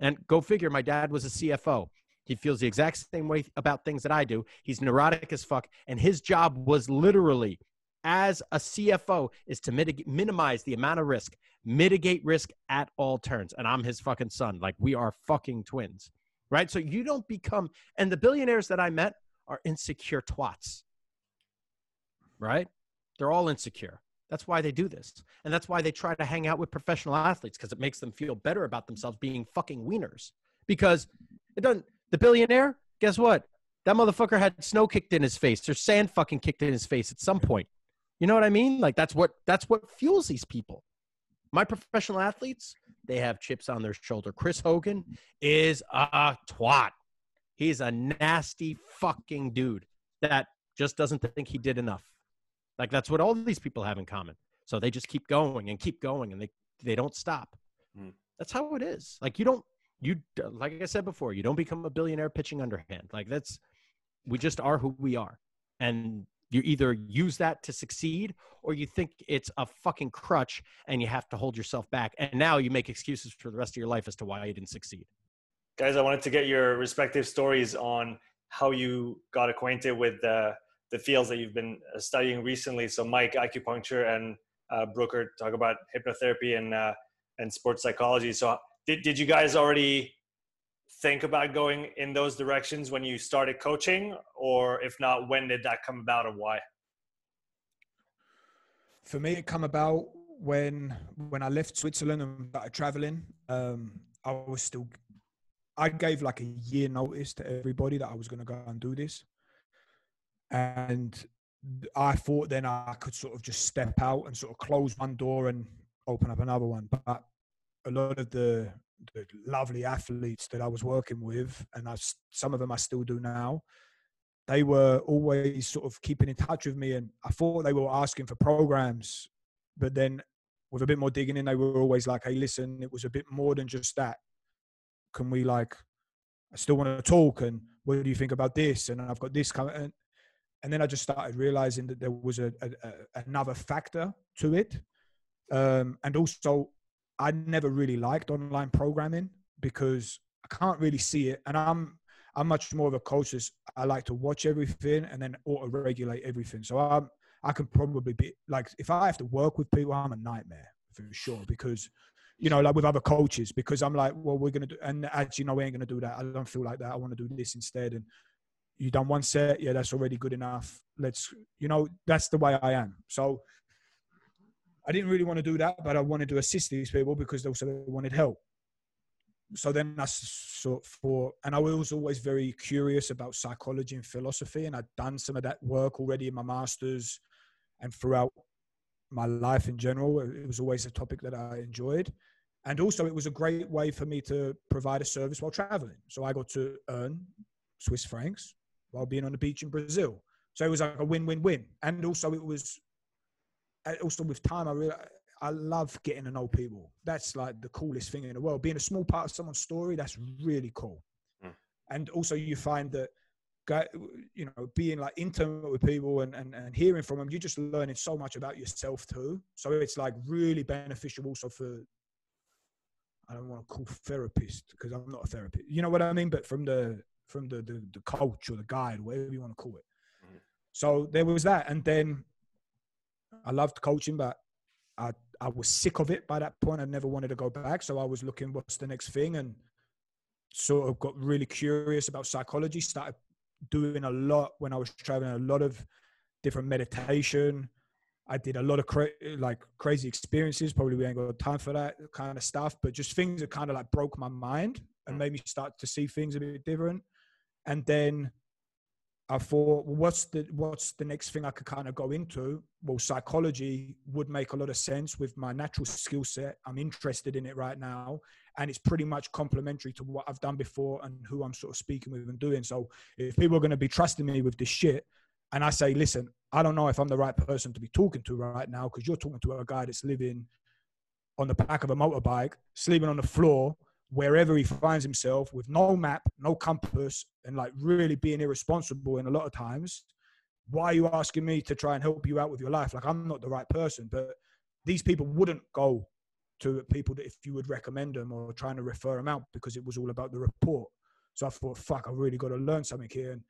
And go figure, my dad was a CFO. He feels the exact same way about things that I do. He's neurotic as fuck. And his job was literally as a CFO is to mitigate, minimize the amount of risk, mitigate risk at all turns. And I'm his fucking son. Like we are fucking twins, right? So you don't become, and the billionaires that I met are insecure twats, right? They're all insecure. That's why they do this. And that's why they try to hang out with professional athletes because it makes them feel better about themselves being fucking wieners. Because it doesn't, the billionaire, guess what? That motherfucker had snow kicked in his face or sand fucking kicked in his face at some point You know what I mean? Like that's what that's what fuels these people. My professional athletes, they have chips on their shoulder. Chris Hogan is a twat. He's a nasty fucking dude that just doesn't think he did enough. Like that's what all these people have in common. So they just keep going and keep going and they they don't stop. Mm. That's how it is. Like you don't you like I said before, you don't become a billionaire pitching underhand. Like that's we just are who we are. And you either use that to succeed or you think it's a fucking crutch and you have to hold yourself back. And now you make excuses for the rest of your life as to why you didn't succeed. Guys, I wanted to get your respective stories on how you got acquainted with the, the fields that you've been uh, studying recently. So, Mike, acupuncture, and uh, Brooker talk about hypnotherapy and uh, and sports psychology. So, did did you guys already think about going in those directions when you started coaching, or if not, when did that come about, and why? For me, it come about when when I left Switzerland and started traveling. Um, I was still, I gave like a year notice to everybody that I was going to go and do this, and I thought then I could sort of just step out and sort of close one door and open up another one. But a lot of the the lovely athletes that I was working with, and I, some of them I still do now, they were always sort of keeping in touch with me. And I thought they were asking for programs, but then with a bit more digging in, they were always like, hey, listen, it was a bit more than just that. Can we like, I still want to talk, and what do you think about this? And I've got this coming. And, and then I just started realizing that there was a, a, a another factor to it. Um, and also I never really liked online programming because I can't really see it. And I'm I'm much more of a coach. I like to watch everything and then auto regulate everything. So I'm I can probably be like if I have to work with people, I'm a nightmare for sure because you know like with other coaches because I'm like well we're gonna do and actually no we ain't gonna do that. I don't feel like that. I want to do this instead and you done one set yeah that's already good enough let's you know that's the way i am so I didn't really want to do that, but I wanted to assist these people because they also wanted help. So then I sought for, and I was always very curious about psychology and philosophy, and I'd done some of that work already in my masters and throughout my life in general. It was always a topic that I enjoyed. And also, it was a great way for me to provide a service while traveling. So I got to earn Swiss francs while being on the beach in Brazil. So it was like a win win win. And also, it was also with time, I realized I love getting to know people. That's like the coolest thing in the world. Being a small part of someone's story, that's really cool. Mm. And also, you find that, you know, being like intimate with people and, and, and hearing from them, you're just learning so much about yourself too. So it's like really beneficial also for, I don't want to call therapist because I'm not a therapist. You know what I mean? But from the from the the, the coach or the guide, whatever you want to call it. Mm. So there was that, and then I loved coaching, but I I was sick of it by that point. I never wanted to go back, so I was looking what's the next thing, and sort of got really curious about psychology. Started doing a lot when I was traveling, a lot of different meditation. I did a lot of cra- like crazy experiences. Probably we ain't got time for that kind of stuff, but just things that kind of like broke my mind and mm. made me start to see things a bit different. And then I thought, well, what's the what's the next thing I could kind of go into? Well, psychology would make a lot of sense with my natural skill set. I'm interested in it right now, and it's pretty much complementary to what I've done before and who I'm sort of speaking with and doing. So, if people are going to be trusting me with this shit, and I say, listen, I don't know if I'm the right person to be talking to right now because you're talking to a guy that's living on the back of a motorbike, sleeping on the floor, wherever he finds himself with no map, no compass, and like really being irresponsible in a lot of times. Why are you asking me to try and help you out with your life? Like I'm not the right person, but these people wouldn't go to people that if you would recommend them or trying to refer them out because it was all about the report. So I thought, fuck, I've really got to learn something here. And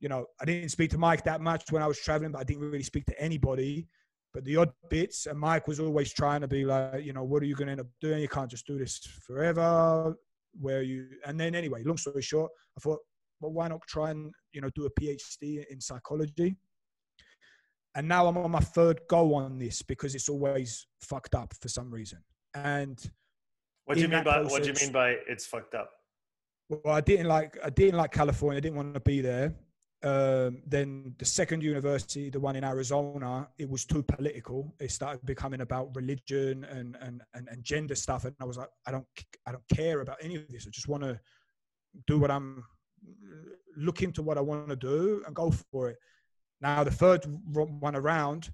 you know, I didn't speak to Mike that much when I was traveling, but I didn't really speak to anybody but the odd bits. And Mike was always trying to be like, you know, what are you going to end up doing? You can't just do this forever. Where you, and then anyway, long story short, I thought, well, why not try and, you know, do a PhD in psychology? And now I'm on my third go on this because it's always fucked up for some reason. And what do you mean by process, what do you mean by it's fucked up? Well, I didn't like I didn't like California. I didn't want to be there. Um, then the second university, the one in Arizona, it was too political. It started becoming about religion and, and, and, and gender stuff. And I was like, I don't, I don't care about any of this. I just want to do what I'm, look into what I want to do and go for it. Now, the third one around,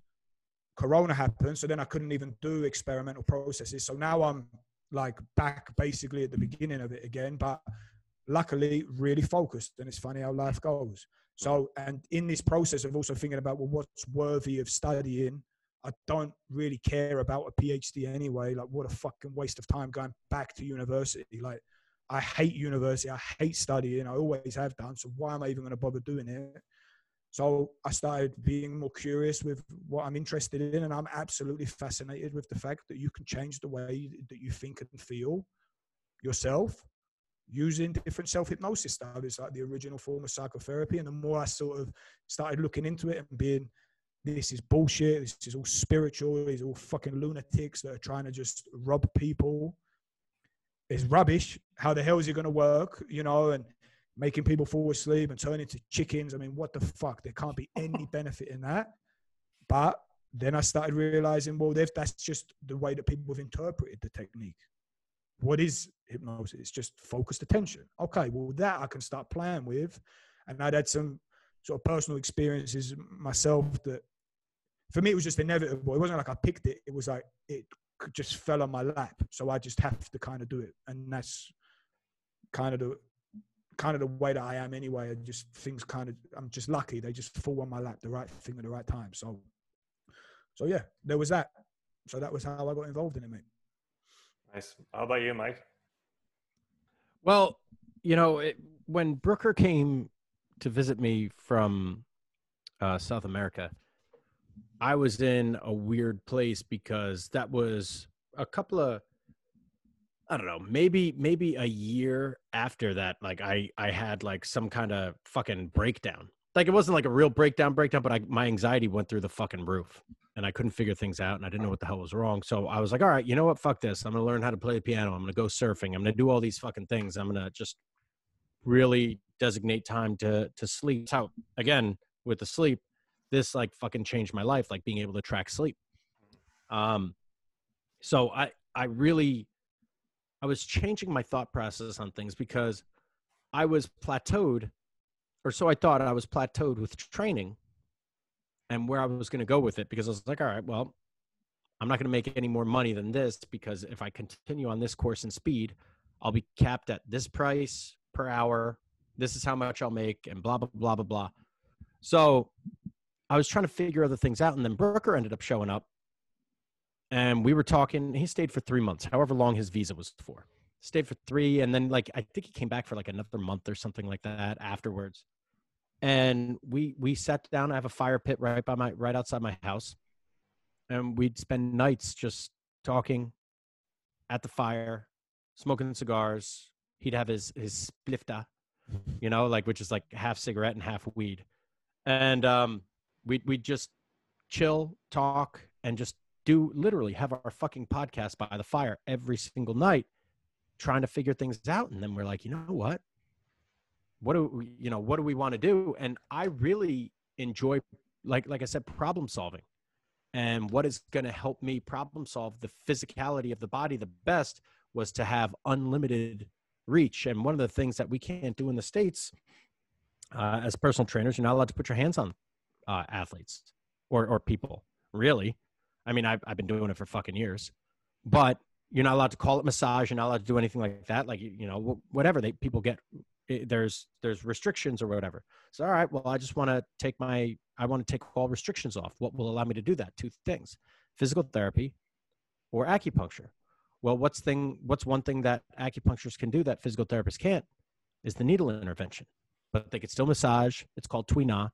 Corona happened. So then I couldn't even do experimental processes. So now I'm like back basically at the beginning of it again. But luckily, really focused. And it's funny how life goes. So, and in this process of also thinking about, well, what's worthy of studying, I don't really care about a PhD anyway. Like, what a fucking waste of time going back to university. Like, I hate university. I hate studying. I always have done. So, why am I even going to bother doing it? So, I started being more curious with what I'm interested in. And I'm absolutely fascinated with the fact that you can change the way that you think and feel yourself using different self hypnosis styles. Like the original form of psychotherapy. And the more I sort of started looking into it and being, this is bullshit. This is all spiritual. These all fucking lunatics that are trying to just rob people. It's rubbish. How the hell is it going to work? You know, and making people fall asleep and turn into chickens. I mean, what the fuck? There can't be any benefit in that. But then I started realizing, well, if that's just the way that people have interpreted the technique what is hypnosis? It's just focused attention. Okay, well, that I can start playing with. And I'd had some sort of personal experiences myself that for me, it was just inevitable. It wasn't like I picked it, it was like it just fell on my lap. So I just have to kind of do it. And that's kind of the kind of the way that I am anyway. I just things kind of I'm just lucky. They just fall on my lap, the right thing at the right time. So so yeah, there was that. So that was how I got involved in it, mate. Nice. How about you, Mike? Well, you know, it, when Brooker came to visit me from uh, South America, I was in a weird place because that was a couple of I don't know, maybe maybe a year after that, like I I had like some kind of fucking breakdown. Like it wasn't like a real breakdown breakdown, but I my anxiety went through the fucking roof and I couldn't figure things out and I didn't know what the hell was wrong. So I was like, all right, you know what? Fuck this. I'm to learn how to play the piano. I'm to go surfing. I'm to do all these fucking things. I'm to just really designate time to to sleep. So again, with the sleep, this like fucking changed my life, like being able to track sleep. Um, so I I really I was changing my thought process on things because I was plateaued, or so I thought I was plateaued with training and where I was going to go with it because I was like, all right, well, I'm not going to make any more money than this because if I continue on this course and speed, I'll be capped at this price per hour. This is how much I'll make, and blah blah blah blah blah. So I was trying to figure other things out, and then Brooker ended up showing up, and we were talking. He stayed for three months, however long his visa was for. Stayed for three, and then like I think he came back for like another month or something like that afterwards and we we sat down. I have a fire pit right by my right outside my house, and we'd spend nights just talking at the fire, smoking cigars. He'd have his his splifta, you know, like which is like half cigarette and half weed, and um, we we'd just chill, talk, and just do literally have our fucking podcast by the fire every single night, trying to figure things out. And then we're like, you know what? what do we, you know what do we want to do and i really enjoy like like i said problem solving and what is going to help me problem solve the physicality of the body the best was to have unlimited reach and one of the things that we can't do in the states uh, as personal trainers you're not allowed to put your hands on uh, athletes or or people really i mean I've, I've been doing it for fucking years but you're not allowed to call it massage you're not allowed to do anything like that like you know whatever they people get it, there's there's restrictions or whatever. So all right, well I just want to take my I want to take all restrictions off. What will allow me to do that? Two things: physical therapy or acupuncture. Well, what's thing what's one thing that acupuncturists can do that physical therapists can't is the needle intervention. But they could still massage. It's called Tuina.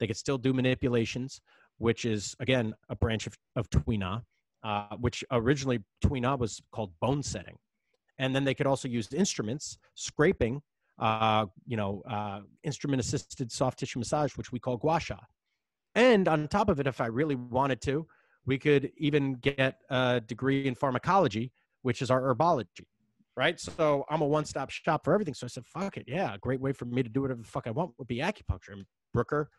They could still do manipulations, which is again a branch of, of Tuina, uh, which originally Tuina was called bone setting. And then they could also use instruments, scraping, uh, you know, uh, instrument assisted soft tissue massage, which we call gua sha. And on top of it, if I really wanted to, we could even get a degree in pharmacology, which is our herbology, right? So I'm a one stop shop for everything. So I said, fuck it. Yeah, a great way for me to do whatever the fuck I want would be acupuncture. And Brooker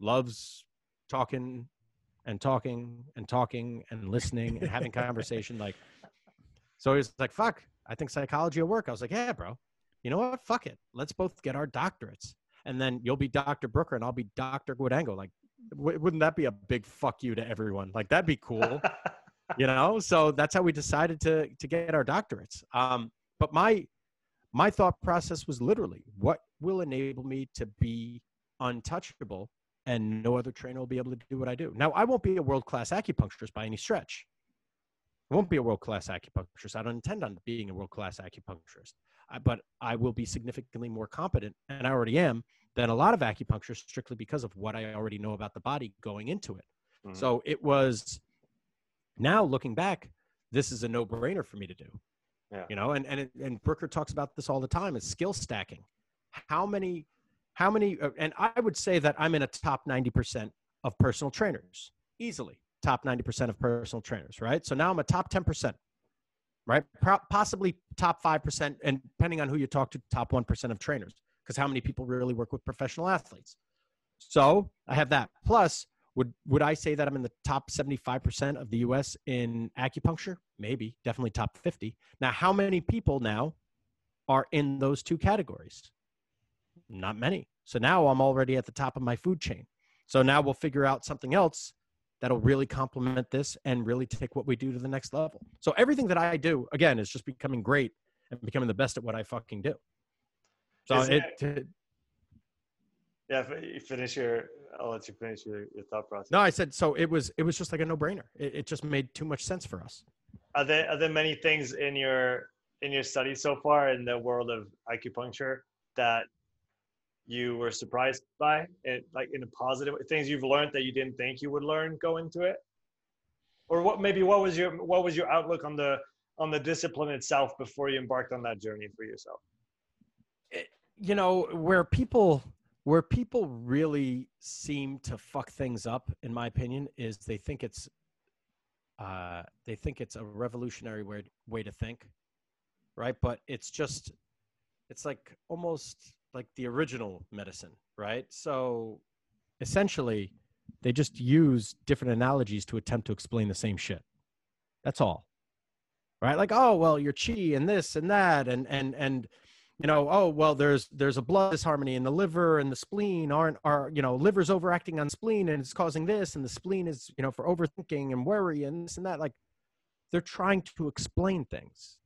loves talking and talking and talking and listening and having conversation. Like, so he's like, fuck, I think psychology will work. I was like, yeah, bro. You know what? Fuck it. Let's both get our doctorates. And then you'll be Dr. Brooker and I'll be Dr. Guadango. Like, w- wouldn't that be a big fuck you to everyone? Like, that'd be cool. you know? So that's how we decided to, to get our doctorates. Um, but my, my thought process was literally what will enable me to be untouchable and no other trainer will be able to do what I do. Now, I won't be a world class acupuncturist by any stretch. I won't be a world class acupuncturist. I don't intend on being a world class acupuncturist, but I will be significantly more competent, and I already am, than a lot of acupuncturists strictly because of what I already know about the body going into it. Mm-hmm. So it was now looking back, this is a no brainer for me to do. Yeah. You know, and, and, and Brooker talks about this all the time is skill stacking. How many how many uh, and i would say that i'm in a top 90% of personal trainers easily. Top 90% of personal trainers right? So now i'm a top 10% right? Pro- possibly top 5% and depending on who you talk to top 1% of trainers because how many people really work with professional athletes. So i have that. Plus would would i say that i'm in the top 75% of the us in acupuncture? Maybe. Definitely top 50 now how many people now are in those two categories not many. So now I'm already at the top of my food chain. So now we'll figure out something else that'll really complement this and really take what we do to the next level. So everything that I do, again, is just becoming great and becoming the best at what I fucking do. So it, it, yeah, you finish your. I'll let you finish your, your thought process. No, I said so. It was it was just like a no brainer. It, it just made too much sense for us. Are there are there many things in your in your studies so far in the world of acupuncture that you were surprised by it like in a positive things you've learned that you didn't think you would learn go into it? Or what maybe what was your what was your outlook on the on the discipline itself before you embarked on that journey for yourself? It, eh, you know where people where people really seem to fuck things up in my opinion is they think it's uh they think it's a revolutionary way way to think right? But it's just it's like almost like the original medicine, right? So essentially, they just use different analogies to attempt to explain the same shit. That's all. Right? Like, oh, well, your chi and this and that and and and you know, oh, well, there's there's a blood disharmony in the liver and the spleen aren't are, you know, liver's overacting on spleen and it's causing this and the spleen is, you know, for overthinking and worry and this and that like they're trying to explain things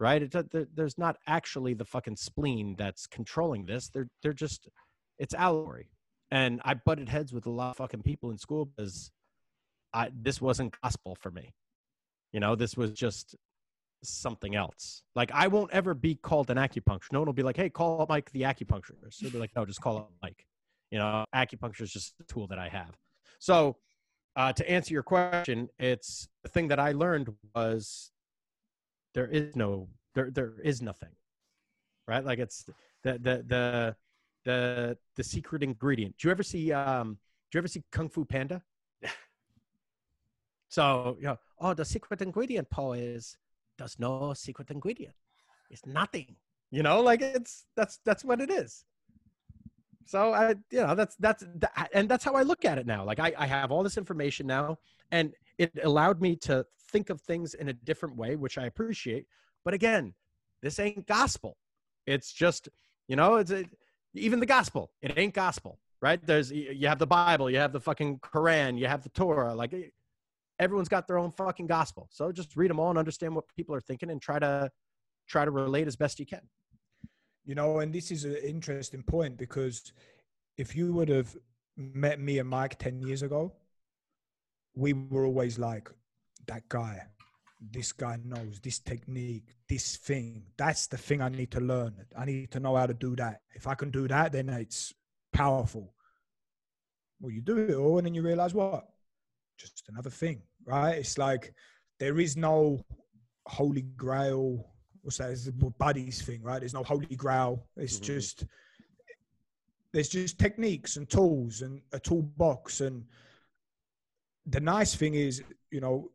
right? It, there's not actually the fucking spleen that's controlling this. They're they're just it's allegory. And I butted heads with a lot of fucking people in school because I this wasn't gospel for me. You know, this was just something else. Like I won't ever be called an acupuncturist. No one will be like, "Hey, call Mike the acupuncturist." They'll be like, "No, just call up Mike." You know, acupuncture is just a tool that I have. So, uh, to answer your question, it's the thing that I learned was there is no there there is nothing right? Like it's the the the the the secret ingredient. Do you ever see um do you ever see kung fu panda? So you know oh the secret ingredient paul is there's no secret ingredient. It's nothing. You know like it's that's that's what it is. So i you know that's that's that, and that's how i look at it now. Like I, I have all this information now and it allowed me to think of things in a different way, which I appreciate. But again, this ain't gospel. It's just, you know, it's a, even the gospel. It ain't gospel, right? There's you have the Bible, you have the fucking Quran, you have the Torah. Like eh, everyone's got their own fucking gospel. So just read them all and understand what people are thinking and try to try to relate as best you can. You know, and this is an interesting point because if you would have met me and Mike 10 years ago, we were always like, that guy, this guy knows this technique, this thing. That's the thing I need to learn. I need to know how to do that. If I can do that, then it's powerful. Well, you do it all, and then you realize what? Just another thing, right? It's like there is no holy grail. What's that? It's the buddies thing, right? There's no holy grail. It's mm-hmm. just there's just techniques and tools and a toolbox and the nice thing is, you know,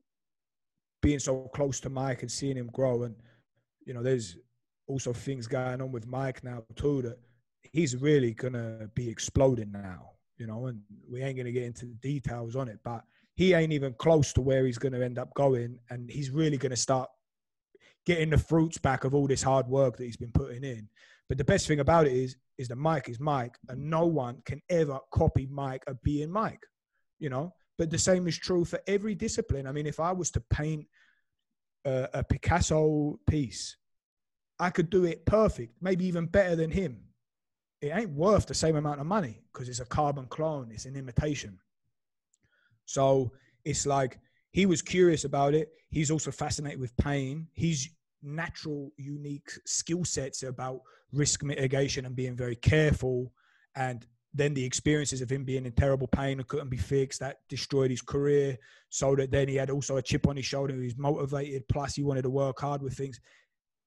being so close to Mike and seeing him grow, and you know, there's also things going on with Mike now too that he's really gonna be exploding now, you know, and we ain't gonna get into the details on it, but he ain't even close to where he's gonna end up going, and he's really gonna start getting the fruits back of all this hard work that he's been putting in. But the best thing about it is, is that Mike is Mike, and no one can ever copy Mike of being Mike, you know. But the same is true for every discipline. I mean, if I was to paint a, a Picasso piece, I could do it perfect, maybe even better than him. It ain't worth the same amount of money because it's a carbon clone, it's an imitation. So it's like he was curious about it. He's also fascinated with pain. He's natural, unique skill sets about risk mitigation and being very careful. And then the experiences of him being in terrible pain and couldn't be fixed that destroyed his career. So that then he had also a chip on his shoulder. He was motivated. Plus, he wanted to work hard with things.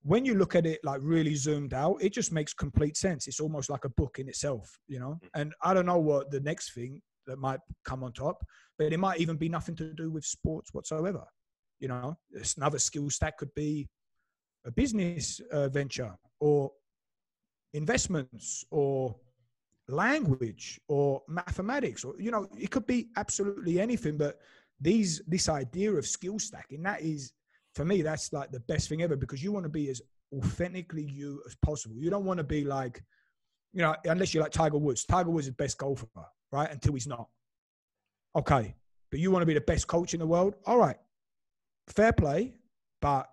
When you look at it like really zoomed out, it just makes complete sense. It's almost like a book in itself, you know. Mm. And I don't know what the next thing that might come on top, but it might even be nothing to do with sports whatsoever. You know, another skill stack could be a business uh, venture or investments or language or mathematics or you know it could be absolutely anything but these this idea of skill stacking that is for me that's like the best thing ever because you want to be as authentically you as possible. You don't want to be like you know unless you're like tiger woods. Tiger woods is the best golfer right until he's not. Okay but you want to be the best coach in the world? All right fair play but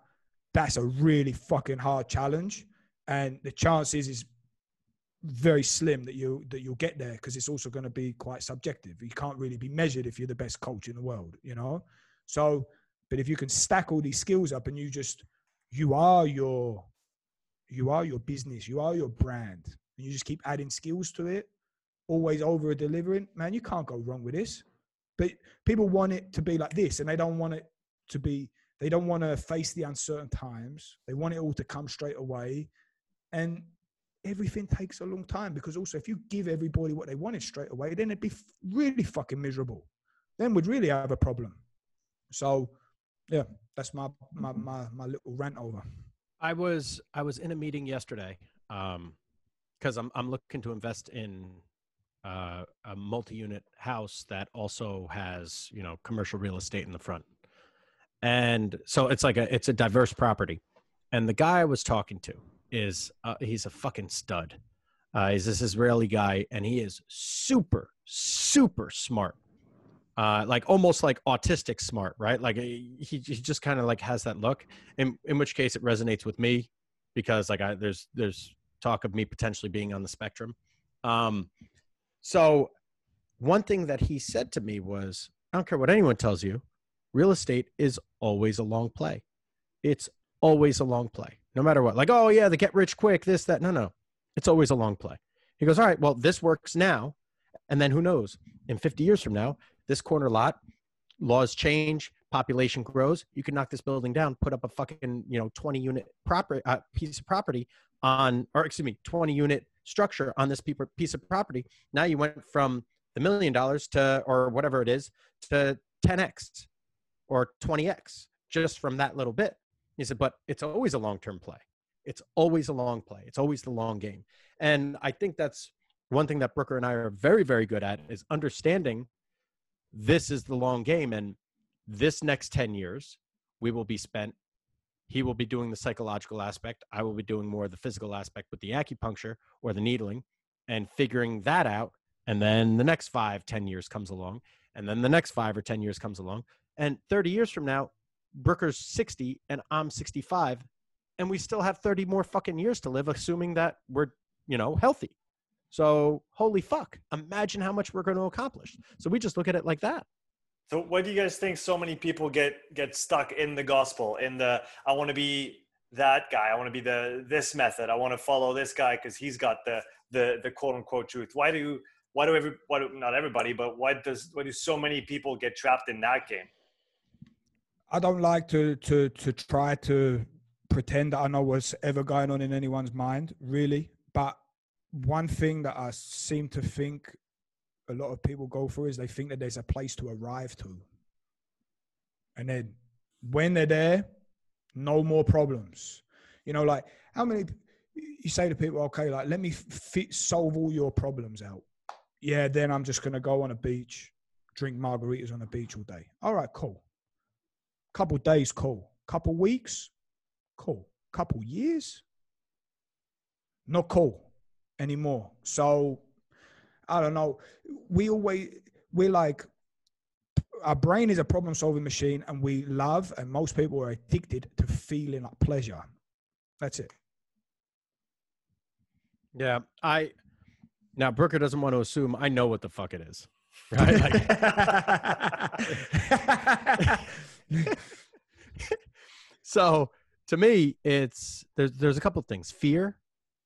that's a really fucking hard challenge, and the chances is very slim that you that you'll get there because it's also going to be quite subjective. You can't really be measured if you're the best coach in the world, you know. So, but if you can stack all these skills up and you just you are your you are your business, you are your brand, and you just keep adding skills to it, always over delivering, man, you can't go wrong with this. But people want it to be like this, and they don't want it to be they don't want to face the uncertain times. They want it all to come straight away. And everything takes a long time because also if you give everybody what they wanted straight away, then it'd be really fucking miserable. Then we'd really have a problem. So yeah, that's my my my, my little rant over. I was I was in a meeting yesterday um because I'm I'm looking to invest in uh, a multi-unit house that also has you know commercial real estate in the front and so it's like a it's a diverse property and the guy i was talking to is uh, he's a fucking stud. Uh, he's this israeli guy and he is super super smart. Uh, like almost like autistic smart right? Like he, he just kind of like has that look in, in which case it resonates with me because like I, there's there's talk of me potentially being on the spectrum. Um, so one thing that he said to me was i don't care what anyone tells you real estate is always a long play. It's always a long play, no matter what. Like, oh, yeah, the get rich quick, this, that. No, no. It's always a long play. He goes, all right, well, this works now. And then who knows? In 50 years from now, this corner lot, laws change, population grows. You can knock this building down, put up a fucking, you know, 20 unit property, uh, piece of property on, or excuse me, 20 unit structure on this piece of property. Now you went from the million dollars to, or whatever it is, to 10x or 20x just from that little bit. He said, but it's always a long term play. It's always a long play. It's always the long game. And I think that's one thing that Brooker and I are very, very good at is understanding this is the long game. And this next 10 years, we will be spent. He will be doing the psychological aspect. I will be doing more of the physical aspect with the acupuncture or the needling and figuring that out. And then the next five, 10 years comes along. And then the next five or 10 years comes along. And 30 years from now, Brooker's 60 and I'm 65, and we still have 30 more fucking years to live, assuming that we're, you know, healthy. So, holy fuck, imagine how much we're going to accomplish. So, we just look at it like that. So, what do you guys think so many people get get stuck in the gospel, in the I want to be that guy, I want to be the this method, I want to follow this guy because he's got the the the quote unquote truth. Why do why do every why do, not everybody, but why does why do so many people get trapped in that game? I don't like to to to try to pretend that I know what's ever going on in anyone's mind, really. But one thing that I seem to think a lot of people go through is they think that there's a place to arrive to. And then when they're there, no more problems. You know, like how many you say to people, okay, like let me fit, solve all your problems out. Yeah, then I'm just gonna go on a beach, drink margaritas on the beach all day. All right, cool. Couple days, cool. Couple weeks, cool. Couple years, not cool anymore. So I don't know. We always we're like our brain is a problem solving machine and we love and most people are addicted to feeling like pleasure. That's it. Yeah, I now Brooker doesn't want to assume I know what the fuck it is, right? Like, so to me, it's there's there's a couple of things: fear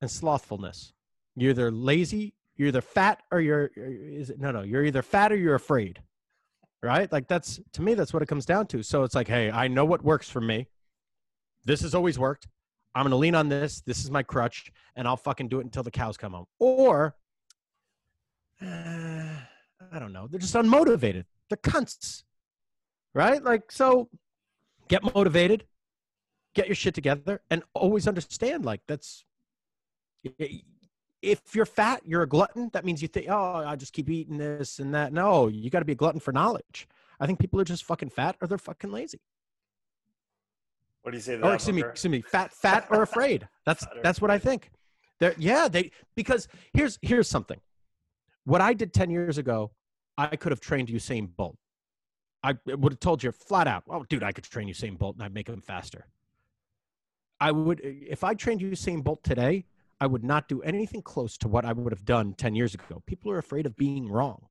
and slothfulness. You're either lazy, you're either fat, or you're is it no no you're either fat or you're afraid, right? Like that's to me that's what it comes down to. So it's like, hey, I know what works for me. This has always worked. I'm to lean on this. This is my crutch, and I'll fucking do it until the cows come home. Or, uh, I don't know. They're just unmotivated. They're cunts, right? Like, so get motivated, get your shit together, and always understand like that's. If you're fat, you're a glutton. That means you think, oh, I just keep eating this and that. No, you got to be a glutton for knowledge. I think people are just fucking fat or they're fucking lazy. What do you say? That, Or excuse me, excuse me, fat, fat or afraid. That's that's what I think. They're, yeah, they because here's here's something. What I did ten years ago, I could have trained Usain Bolt. I would have told you flat out, "Oh, dude, I could train you, Usain Bolt and I'd make him faster." I would, if I trained Usain Bolt today, I would not do anything close to what I would have done ten years ago. People are afraid of being wrong.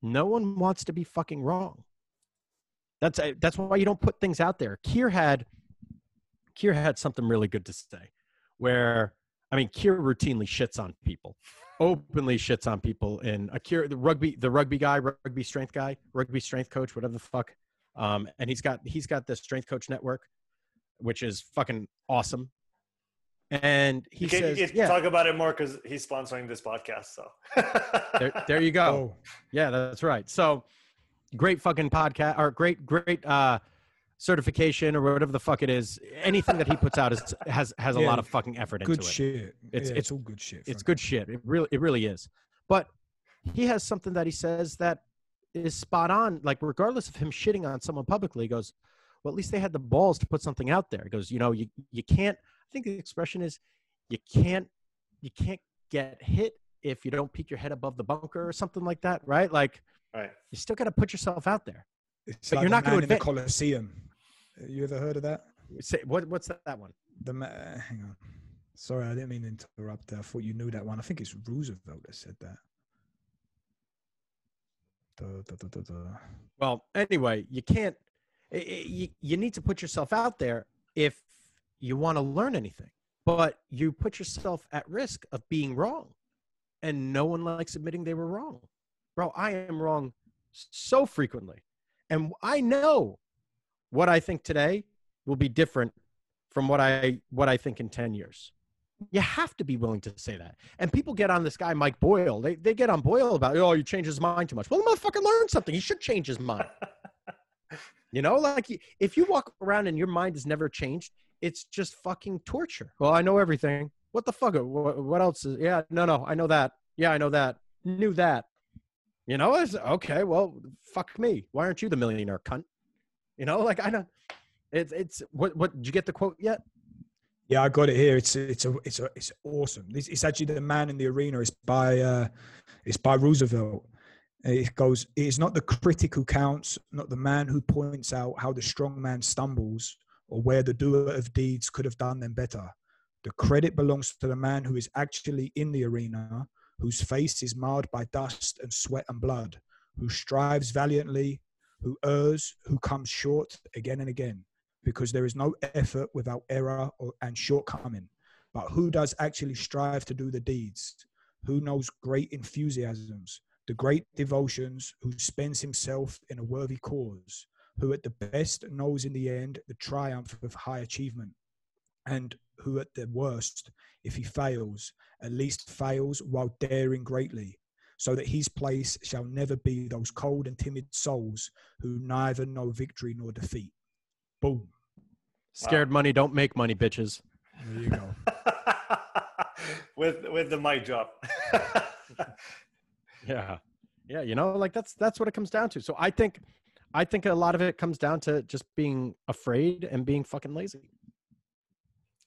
No one wants to be fucking wrong. That's uh, that's why you don't put things out there. Keir had Keir had something really good to say, where I mean, Keir routinely shits on people, openly shits on people. In a Keir, the rugby, the rugby guy, rugby strength guy, rugby strength coach, whatever the fuck. Um, and he's got he's got the strength coach network, which is fucking awesome. And he you can, says, you can yeah. talk about it more because he's sponsoring this podcast. So there, there you go. Oh, Yeah, that's right. So great fucking podcast or great, great uh certification or whatever the fuck it is. Anything that he puts out is has has a Yeah, lot of fucking effort into good it. shit. It's- It's it's- it's all good shit. It's Frank. good shit. It really it really is. But he has something that he says that is spot on. Like regardless of him shitting on someone publicly, he goes, Well, at least they had the balls to put something out there. He goes, you know, you you can't I think the expression is you can't you can't get hit if you don't peek your head above the bunker or something like that, right? Like right. you still got to put yourself out there. It's but like you're the not gonna man in the admit- Colosseum. You ever heard of that? Say, what, what's that, that one? The uh, hang on. Sorry, I didn't mean to interrupt. I thought you knew that one. I think it's Roosevelt that said that. Da, da, da. Well, anyway, you can't. You, you need to put yourself out there if you want to learn anything, but you put yourself at risk of being wrong, and no one likes admitting they were wrong. Bro, I am wrong so frequently, and I know what I think today will be different from what I what I think in ten years. You have to be willing to say that. And people get on this guy, Mike Boyle. They, they get on Boyle about, oh, you changed his mind too much. Well, the motherfucker learned something. He should change his mind. You know, like if you walk around and your mind has never changed, it's just fucking torture. Well, I know everything. What the fuck? What, what else is? Yeah, no, no, I know that. Yeah, I know that. Knew that. You know, it's okay. Well, fuck me. Why aren't you the millionaire cunt? You know, like I don't. It's it's what what did you get the quote yet? Yeah, I got it here. It's it's a it's a it's awesome. This it's actually the man in the arena. It's by uh, it's by Roosevelt. It goes. It is not the critic who counts, not the man who points out how the strong man stumbles or where the doer of deeds could have done them better. The credit belongs to the man who is actually in the arena, whose face is marred by dust and sweat and blood, who strives valiantly, who errs, who comes short again and again because there is no effort without error or, and shortcoming. But who does actually strive to do the deeds? Who knows great enthusiasms, the great devotions, who spends himself in a worthy cause, who at the best knows in the end the triumph of high achievement, and who at the worst, if he fails, at least fails while daring greatly, so that his place shall never be those cold and timid souls who neither know victory nor defeat. Boom. Scared money don't make money, bitches. There you go. with with the mic drop. yeah, yeah. You know, like that's that's what it comes down to. So I think, I think a lot of it comes down to just being afraid and being fucking lazy.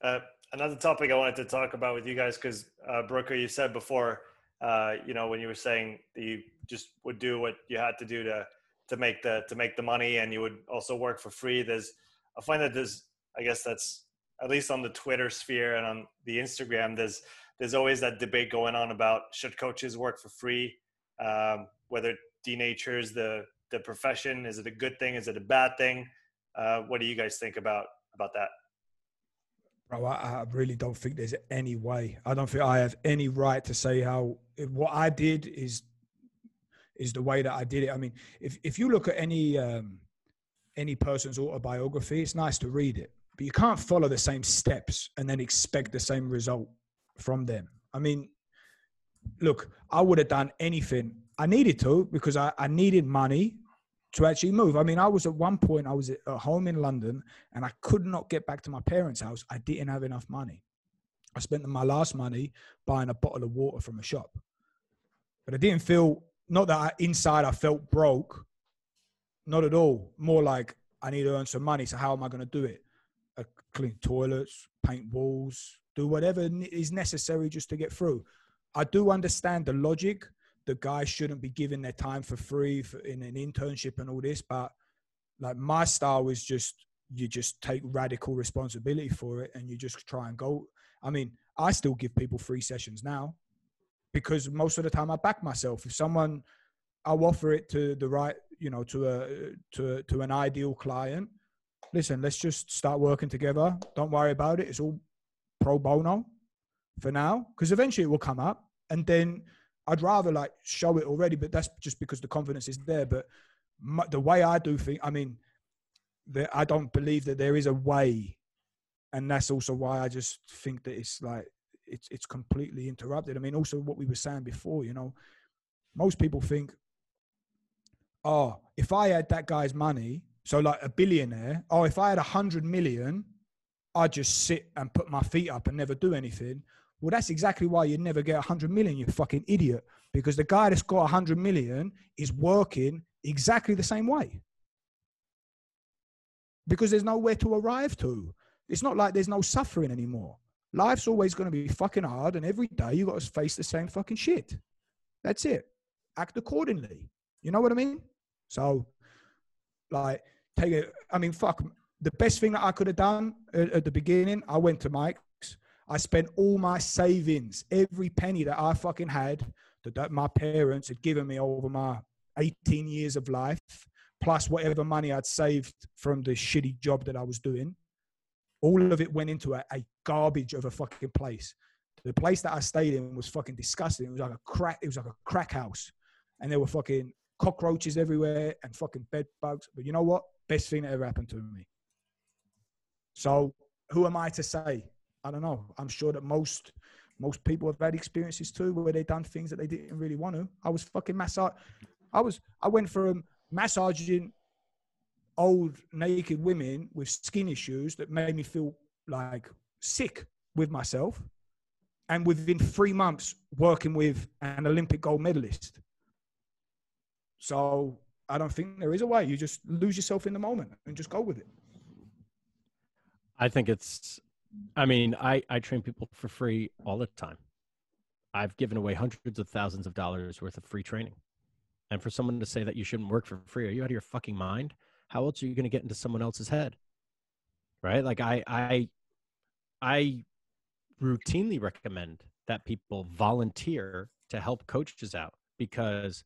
Uh, another topic I wanted to talk about with you guys because uh, Brooker, you said before, uh, you know, when you were saying you just would do what you had to do to to make the to make the money, and you would also work for free. There's, I find that there's, I guess that's at least on the Twitter sphere and on the Instagram, there's there's always that debate going on about should coaches work for free, um, whether it denatures the the profession. Is it a good thing? Is it a bad thing? Uh, what do you guys think about about that? Bro, I, I, really don't think there's any way. I don't think I have any right to say how what I did is is the way that I did it. I mean, if if you look at any um, any person's autobiography, it's nice to read it, but you can't follow the same steps and then expect the same result from them. I mean, look, I would have done anything I needed to because I, I needed money to actually move. I mean, I was at one point, I was at home in London and I could not get back to my parents' house. I didn't have enough money. I spent my last money buying a bottle of water from a shop. But I didn't feel, not that I, inside I felt broke, not at all. More like I need to earn some money. So how am I going to do it? I clean toilets, paint walls, do whatever is necessary just to get through. I do understand the logic the guys shouldn't be given their time for free for, in an internship and all this. But like my style is just you just take radical responsibility for it and you just try and go. I mean, I still give people free sessions now because most of the time I back myself. If someone, I'll offer it to the right, you know, to a to to an ideal client. Listen, let's just start working together. Don't worry about it. It's all pro bono for now because eventually it will come up and then I'd rather like show it already, but that's just because the confidence is there. But my, the way I do things, I mean, the, I don't believe that there is a way, and that's also why I just think that it's like it's it's completely interrupted. I mean, also what we were saying before, you know, most people think, oh, if I had that guy's money, so like a billionaire, oh, if I had a hundred million, I'd just sit and put my feet up and never do anything. Well, that's exactly why you never get 100 million, you fucking idiot. Because the guy that's got 100 million is working exactly the same way. Because there's nowhere to arrive to. It's not like there's no suffering anymore. Life's always going to be fucking hard, and every day you got to face the same fucking shit. That's it. Act accordingly. You know what I mean? So, like, take it. I mean, fuck. The best thing that I could have done at, at the beginning, I went to Mike I spent all my savings, every penny that I fucking had, that, that my parents had given me over my 18 years of life, plus whatever money I'd saved from the shitty job that I was doing. All of it went into a, a garbage of a fucking place. The place that I stayed in was fucking disgusting. It was like a crack. It was like a crack house, and there were fucking cockroaches everywhere and fucking bed bugs. But you know what? Best thing that ever happened to me. So who am I to say? I don't know. I'm sure that most most people have had experiences too where they've done things that they didn't really want to. I was fucking massage. I was. I went from massaging old naked women with skin issues that made me feel like sick with myself, and within three months working with an Olympic gold medalist. So I don't think there is a way. You just lose yourself in the moment and just go with it. I think it's I mean, I, I train people for free all the time. I've given away hundreds of thousands of dollars worth of free training. And for someone to say that you shouldn't work for free, are you out of your fucking mind? How else are you going to get into someone else's head? Right? Like I I I routinely recommend that people volunteer to help coaches out because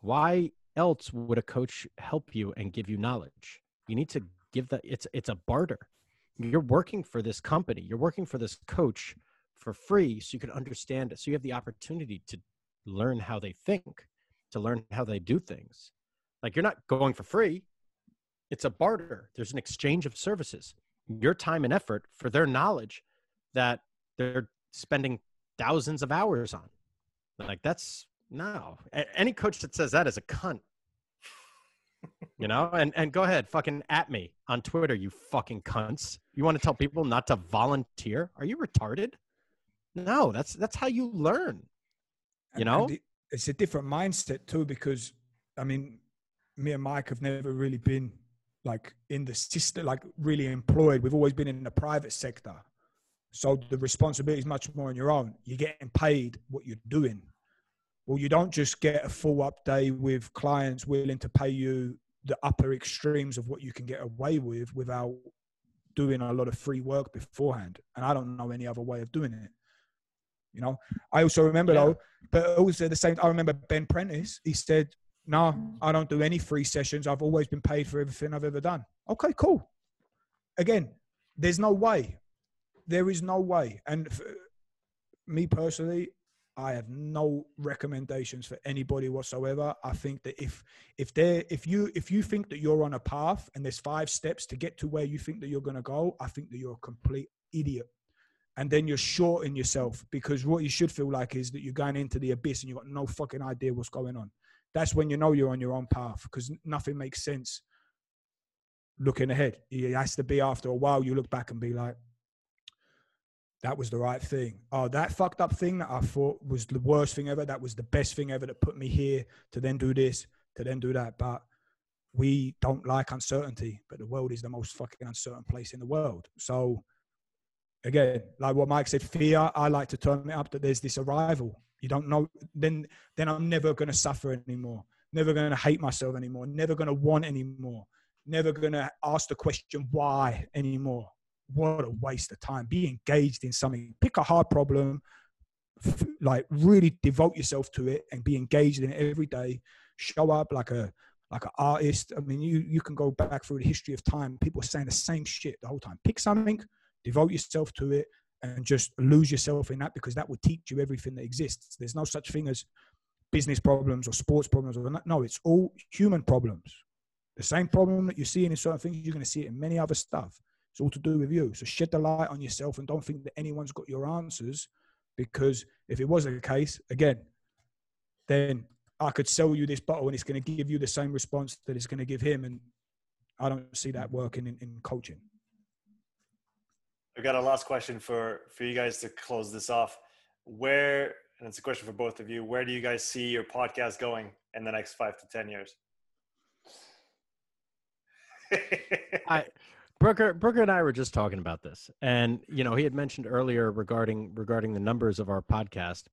why else would a coach help you and give you knowledge? You need to give that it's it's a barter you're working for this company you're working for this coach for free so you can understand it so you have the opportunity to learn how they think to learn how they do things. Like you're not going for free. It's a barter. There's an exchange of services. Your time and effort for their knowledge that they're spending thousands of hours on. Like that's no. Any coach that says that is a cunt you know and and go ahead fucking at me on twitter you fucking cunts you want to tell people not to volunteer are you retarded No, that's that's how you learn. You know? and it's a different mindset too because I mean, me and Mike have never really been like in the system, like really employed. We've always been in the private sector, so the responsibility is much more on your own. You're getting paid what you're doing. Well, you don't just get a full up day with clients willing to pay you the upper extremes of what you can get away with without doing a lot of free work beforehand. And I don't know any other way of doing it. You know, I also remember Yeah. though, but also the same. I remember Ben Prentiss. He said, "No, I don't do any free sessions. I've always been paid for everything I've ever done." Okay, cool. Again, there's no way. There is no way. And for me personally, I have no recommendations for anybody whatsoever. I think that if if there if you if you think that you're on a path and there's five steps to get to where you think that you're going to go, I think that you're a complete idiot. And then you're shorting yourself because what you should feel like is that you're going into the abyss and you've got no fucking idea what's going on. That's when you know you're on your own path because nothing makes sense looking ahead. It has to be after a while you look back and be like, that was the right thing. Oh, that fucked up thing that I thought was the worst thing ever. That was the best thing ever that put me here to then do this, to then do that. But we don't like uncertainty, but the world is the most fucking uncertain place in the world. So again, like what Mike said, fear, I like to turn it up that there's this arrival. You don't know, then then I'm never gonna suffer anymore, never gonna hate myself anymore, never gonna want anymore, never gonna ask the question why anymore what a waste of time. Be engaged in something. Pick a hard problem, like really devote yourself to it, and be engaged in it every day. Show up like a like an artist. I mean, you you can go back through the history of time. People are saying the same shit the whole time. Pick something, devote yourself to it, and just lose yourself in that because that will teach you everything that exists. There's no such thing as business problems or sports problems or no. It's all human problems. The same problem that you're seeing in certain things, you're going to see it in many other stuff. It's all to do with you. So shed the light on yourself and don't think that anyone's got your answers because if it was the case, again, then I could sell you this bottle and it's going to give you the same response that it's going to give him. And I don't see that working in, in coaching. I've got a last question for for you guys to close this off. Where and it's a question for both of you. Where do you guys see your podcast going in the next five to ten years? I Brooker Brooker and I were just talking about this, and you know he had mentioned earlier regarding regarding the numbers of our podcast,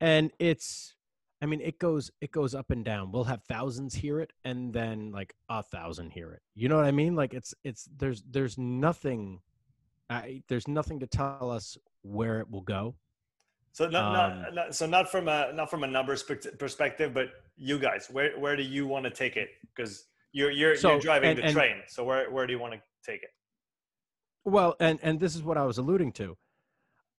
and it's, I mean, it goes it goes up and down. We'll have thousands hear it, and then like a thousand hear it. You know what I mean? Like it's it's there's there's nothing, I, there's nothing to tell us where it will go. so not, Um, not, not so not from a not from a numbers perspective, but you guys, where where do you want to take it? Because you're you're So, you're driving and- the and- train. So where where do you want to take it? Well, and and this is what I was alluding to.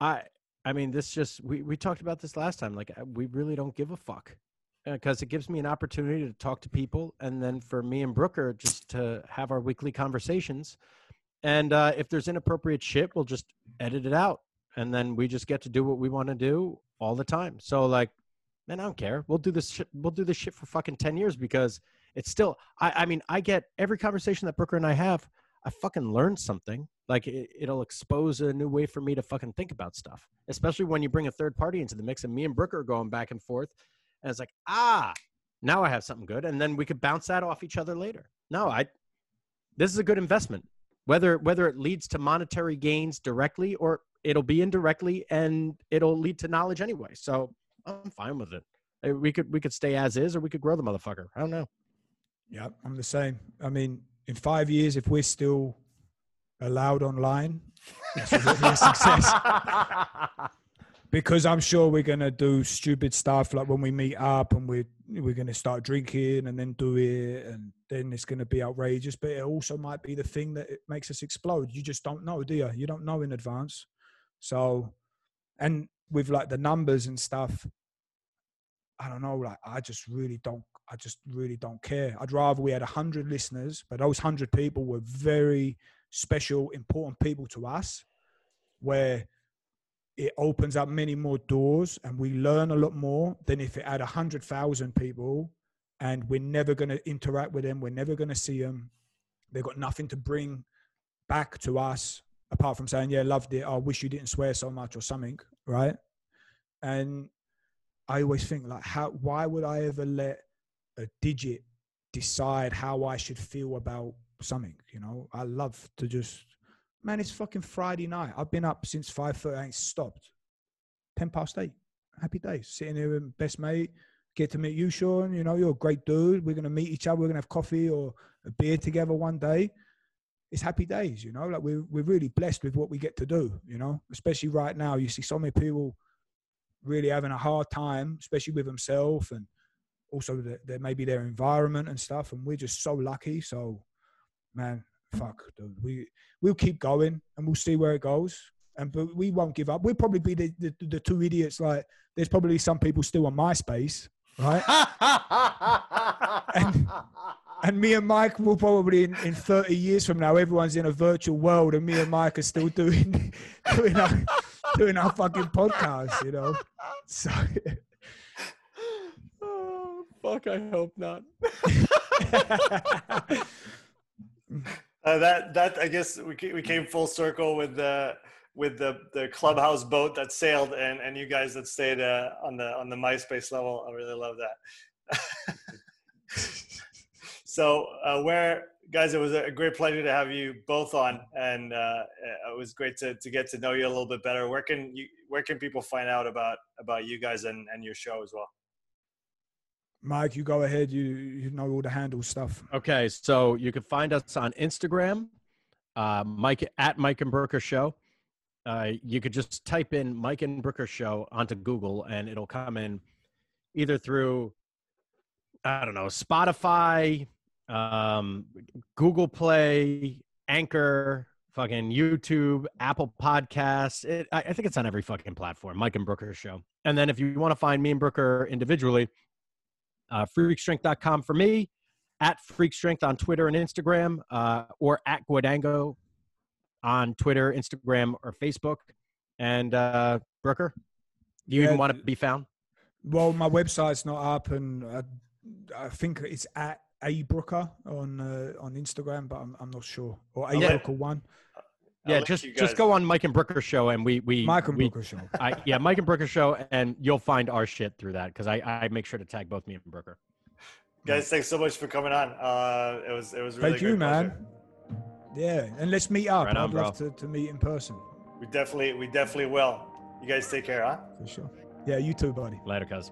I I mean, this just we we talked about this last time. Like uh, we really don't give a fuck because it gives me an opportunity to talk to people, and then for me and Brooker just to have our weekly conversations. And uh, if there's inappropriate shit, we'll just edit it out, and then we just get to do what we want to do all the time. So like, man, I don't care. We'll do this shit. We'll do this shit for fucking ten years because it's still. I I mean, I get every conversation that Brooker and I have. I fucking learn something. Like it, it'll expose a new way for me to fucking think about stuff, especially when you bring a third party into the mix. And me and Brooker are going back and forth, and it's like, ah, now I have something good, and then we could bounce that off each other later. No, I. This is a good investment, whether whether it leads to monetary gains directly or it'll be indirectly, and it'll lead to knowledge anyway. So I'm fine with it. Uh, We could we could stay as is, or we could grow the motherfucker. I don't know. Yeah, I'm the same. I mean, in five years, if we're still allowed online, that's a bit a success. because I'm sure we're gonna do stupid stuff like when we meet up and we're we're gonna start drinking and then do it and then it's gonna be outrageous. But it also might be the thing that it makes us explode. You just don't know, do you? You don't know in advance. So, and with like the numbers and stuff, I don't know. Like I just really don't. I just really don't care. I'd rather we had a hundred listeners, but those hundred people were very special, important people to us, where it opens up many more doors and we learn a lot more than if it had a hundred thousand people and we're never going to interact with them. We're never going to see them. They've got nothing to bring back to us. apart from saying, yeah, loved it. Oh, I wish you didn't swear so much or something, right? And I always think like, how? Why would I ever let a digit decide how I should feel about something? You know, I love to just, man. It's fucking Friday night. I've been up since five thirty. I ain't stopped. Ten past eight. Happy days. Sitting here with best mate. Get to meet you, Sean. You know, you're a great dude. We're gonna meet each other. We're gonna have coffee or a beer together one day it's happy days, you know. Like we're we're really blessed with what we get to do, you know. Especially right now, you see so many people really having a hard time, especially with themselves and also the, the, maybe their environment and stuff. And we're just so lucky. So, man, fuck, dude. We we'll keep going and we'll see where it goes. And but we won't give up. We'll probably be the, the, the two idiots. Like there's probably some people still on MySpace, right? and, and me and Mike will probably in, in 30 years from now, everyone's in a virtual world, and me and Mike are still doing doing our doing our fucking podcast, you know. So fuck, I hope not. uh, that that I guess we we came full circle with the with the the clubhouse boat that sailed and and you guys that stayed uh, on the on the MySpace level. I really love that. So, uh, where guys, it was a great pleasure to have you both on, and uh, it was great to, to get to know you a little bit better. Where can you where can people find out about about you guys and, and your show as well? Mike, you go ahead. You you know all the handle stuff. Okay, so you can find us on Instagram, uh, Mike at Mike and Brooker Show. Uh, you could just type in Mike and Brooker Show onto Google, and it'll come in either through I don't know Spotify, um, Google Play, Anchor, fucking YouTube, Apple Podcasts. It, I, I, think it's on every fucking platform. Mike and Brooker show. And then if you want to find me and Brooker individually, uh, freakstrength.com for me, at freakstrength on Twitter and Instagram, uh, or at Guadango on Twitter, Instagram, or Facebook. And uh, Brooker, do you yeah, even want to be found? Well, my website's not up, and I, I think it's at a Brooker on uh, on Instagram, but I'm, I'm not sure. Or A yeah. Brooker one. Yeah, just just go on Mike and Brooker show, and we we Mike and we, Brooker show. I, yeah, Mike and Brooker show, and you'll find our shit through that because I I make sure to tag both me and Brooker. Guys, thanks so much for coming on. Uh, it was it was really thank you, man. Yeah, and let's meet up. Right on, I'd love to, to meet in person. We definitely we definitely will. You guys take care, huh? For sure. Yeah, you too, buddy. Later, cuz.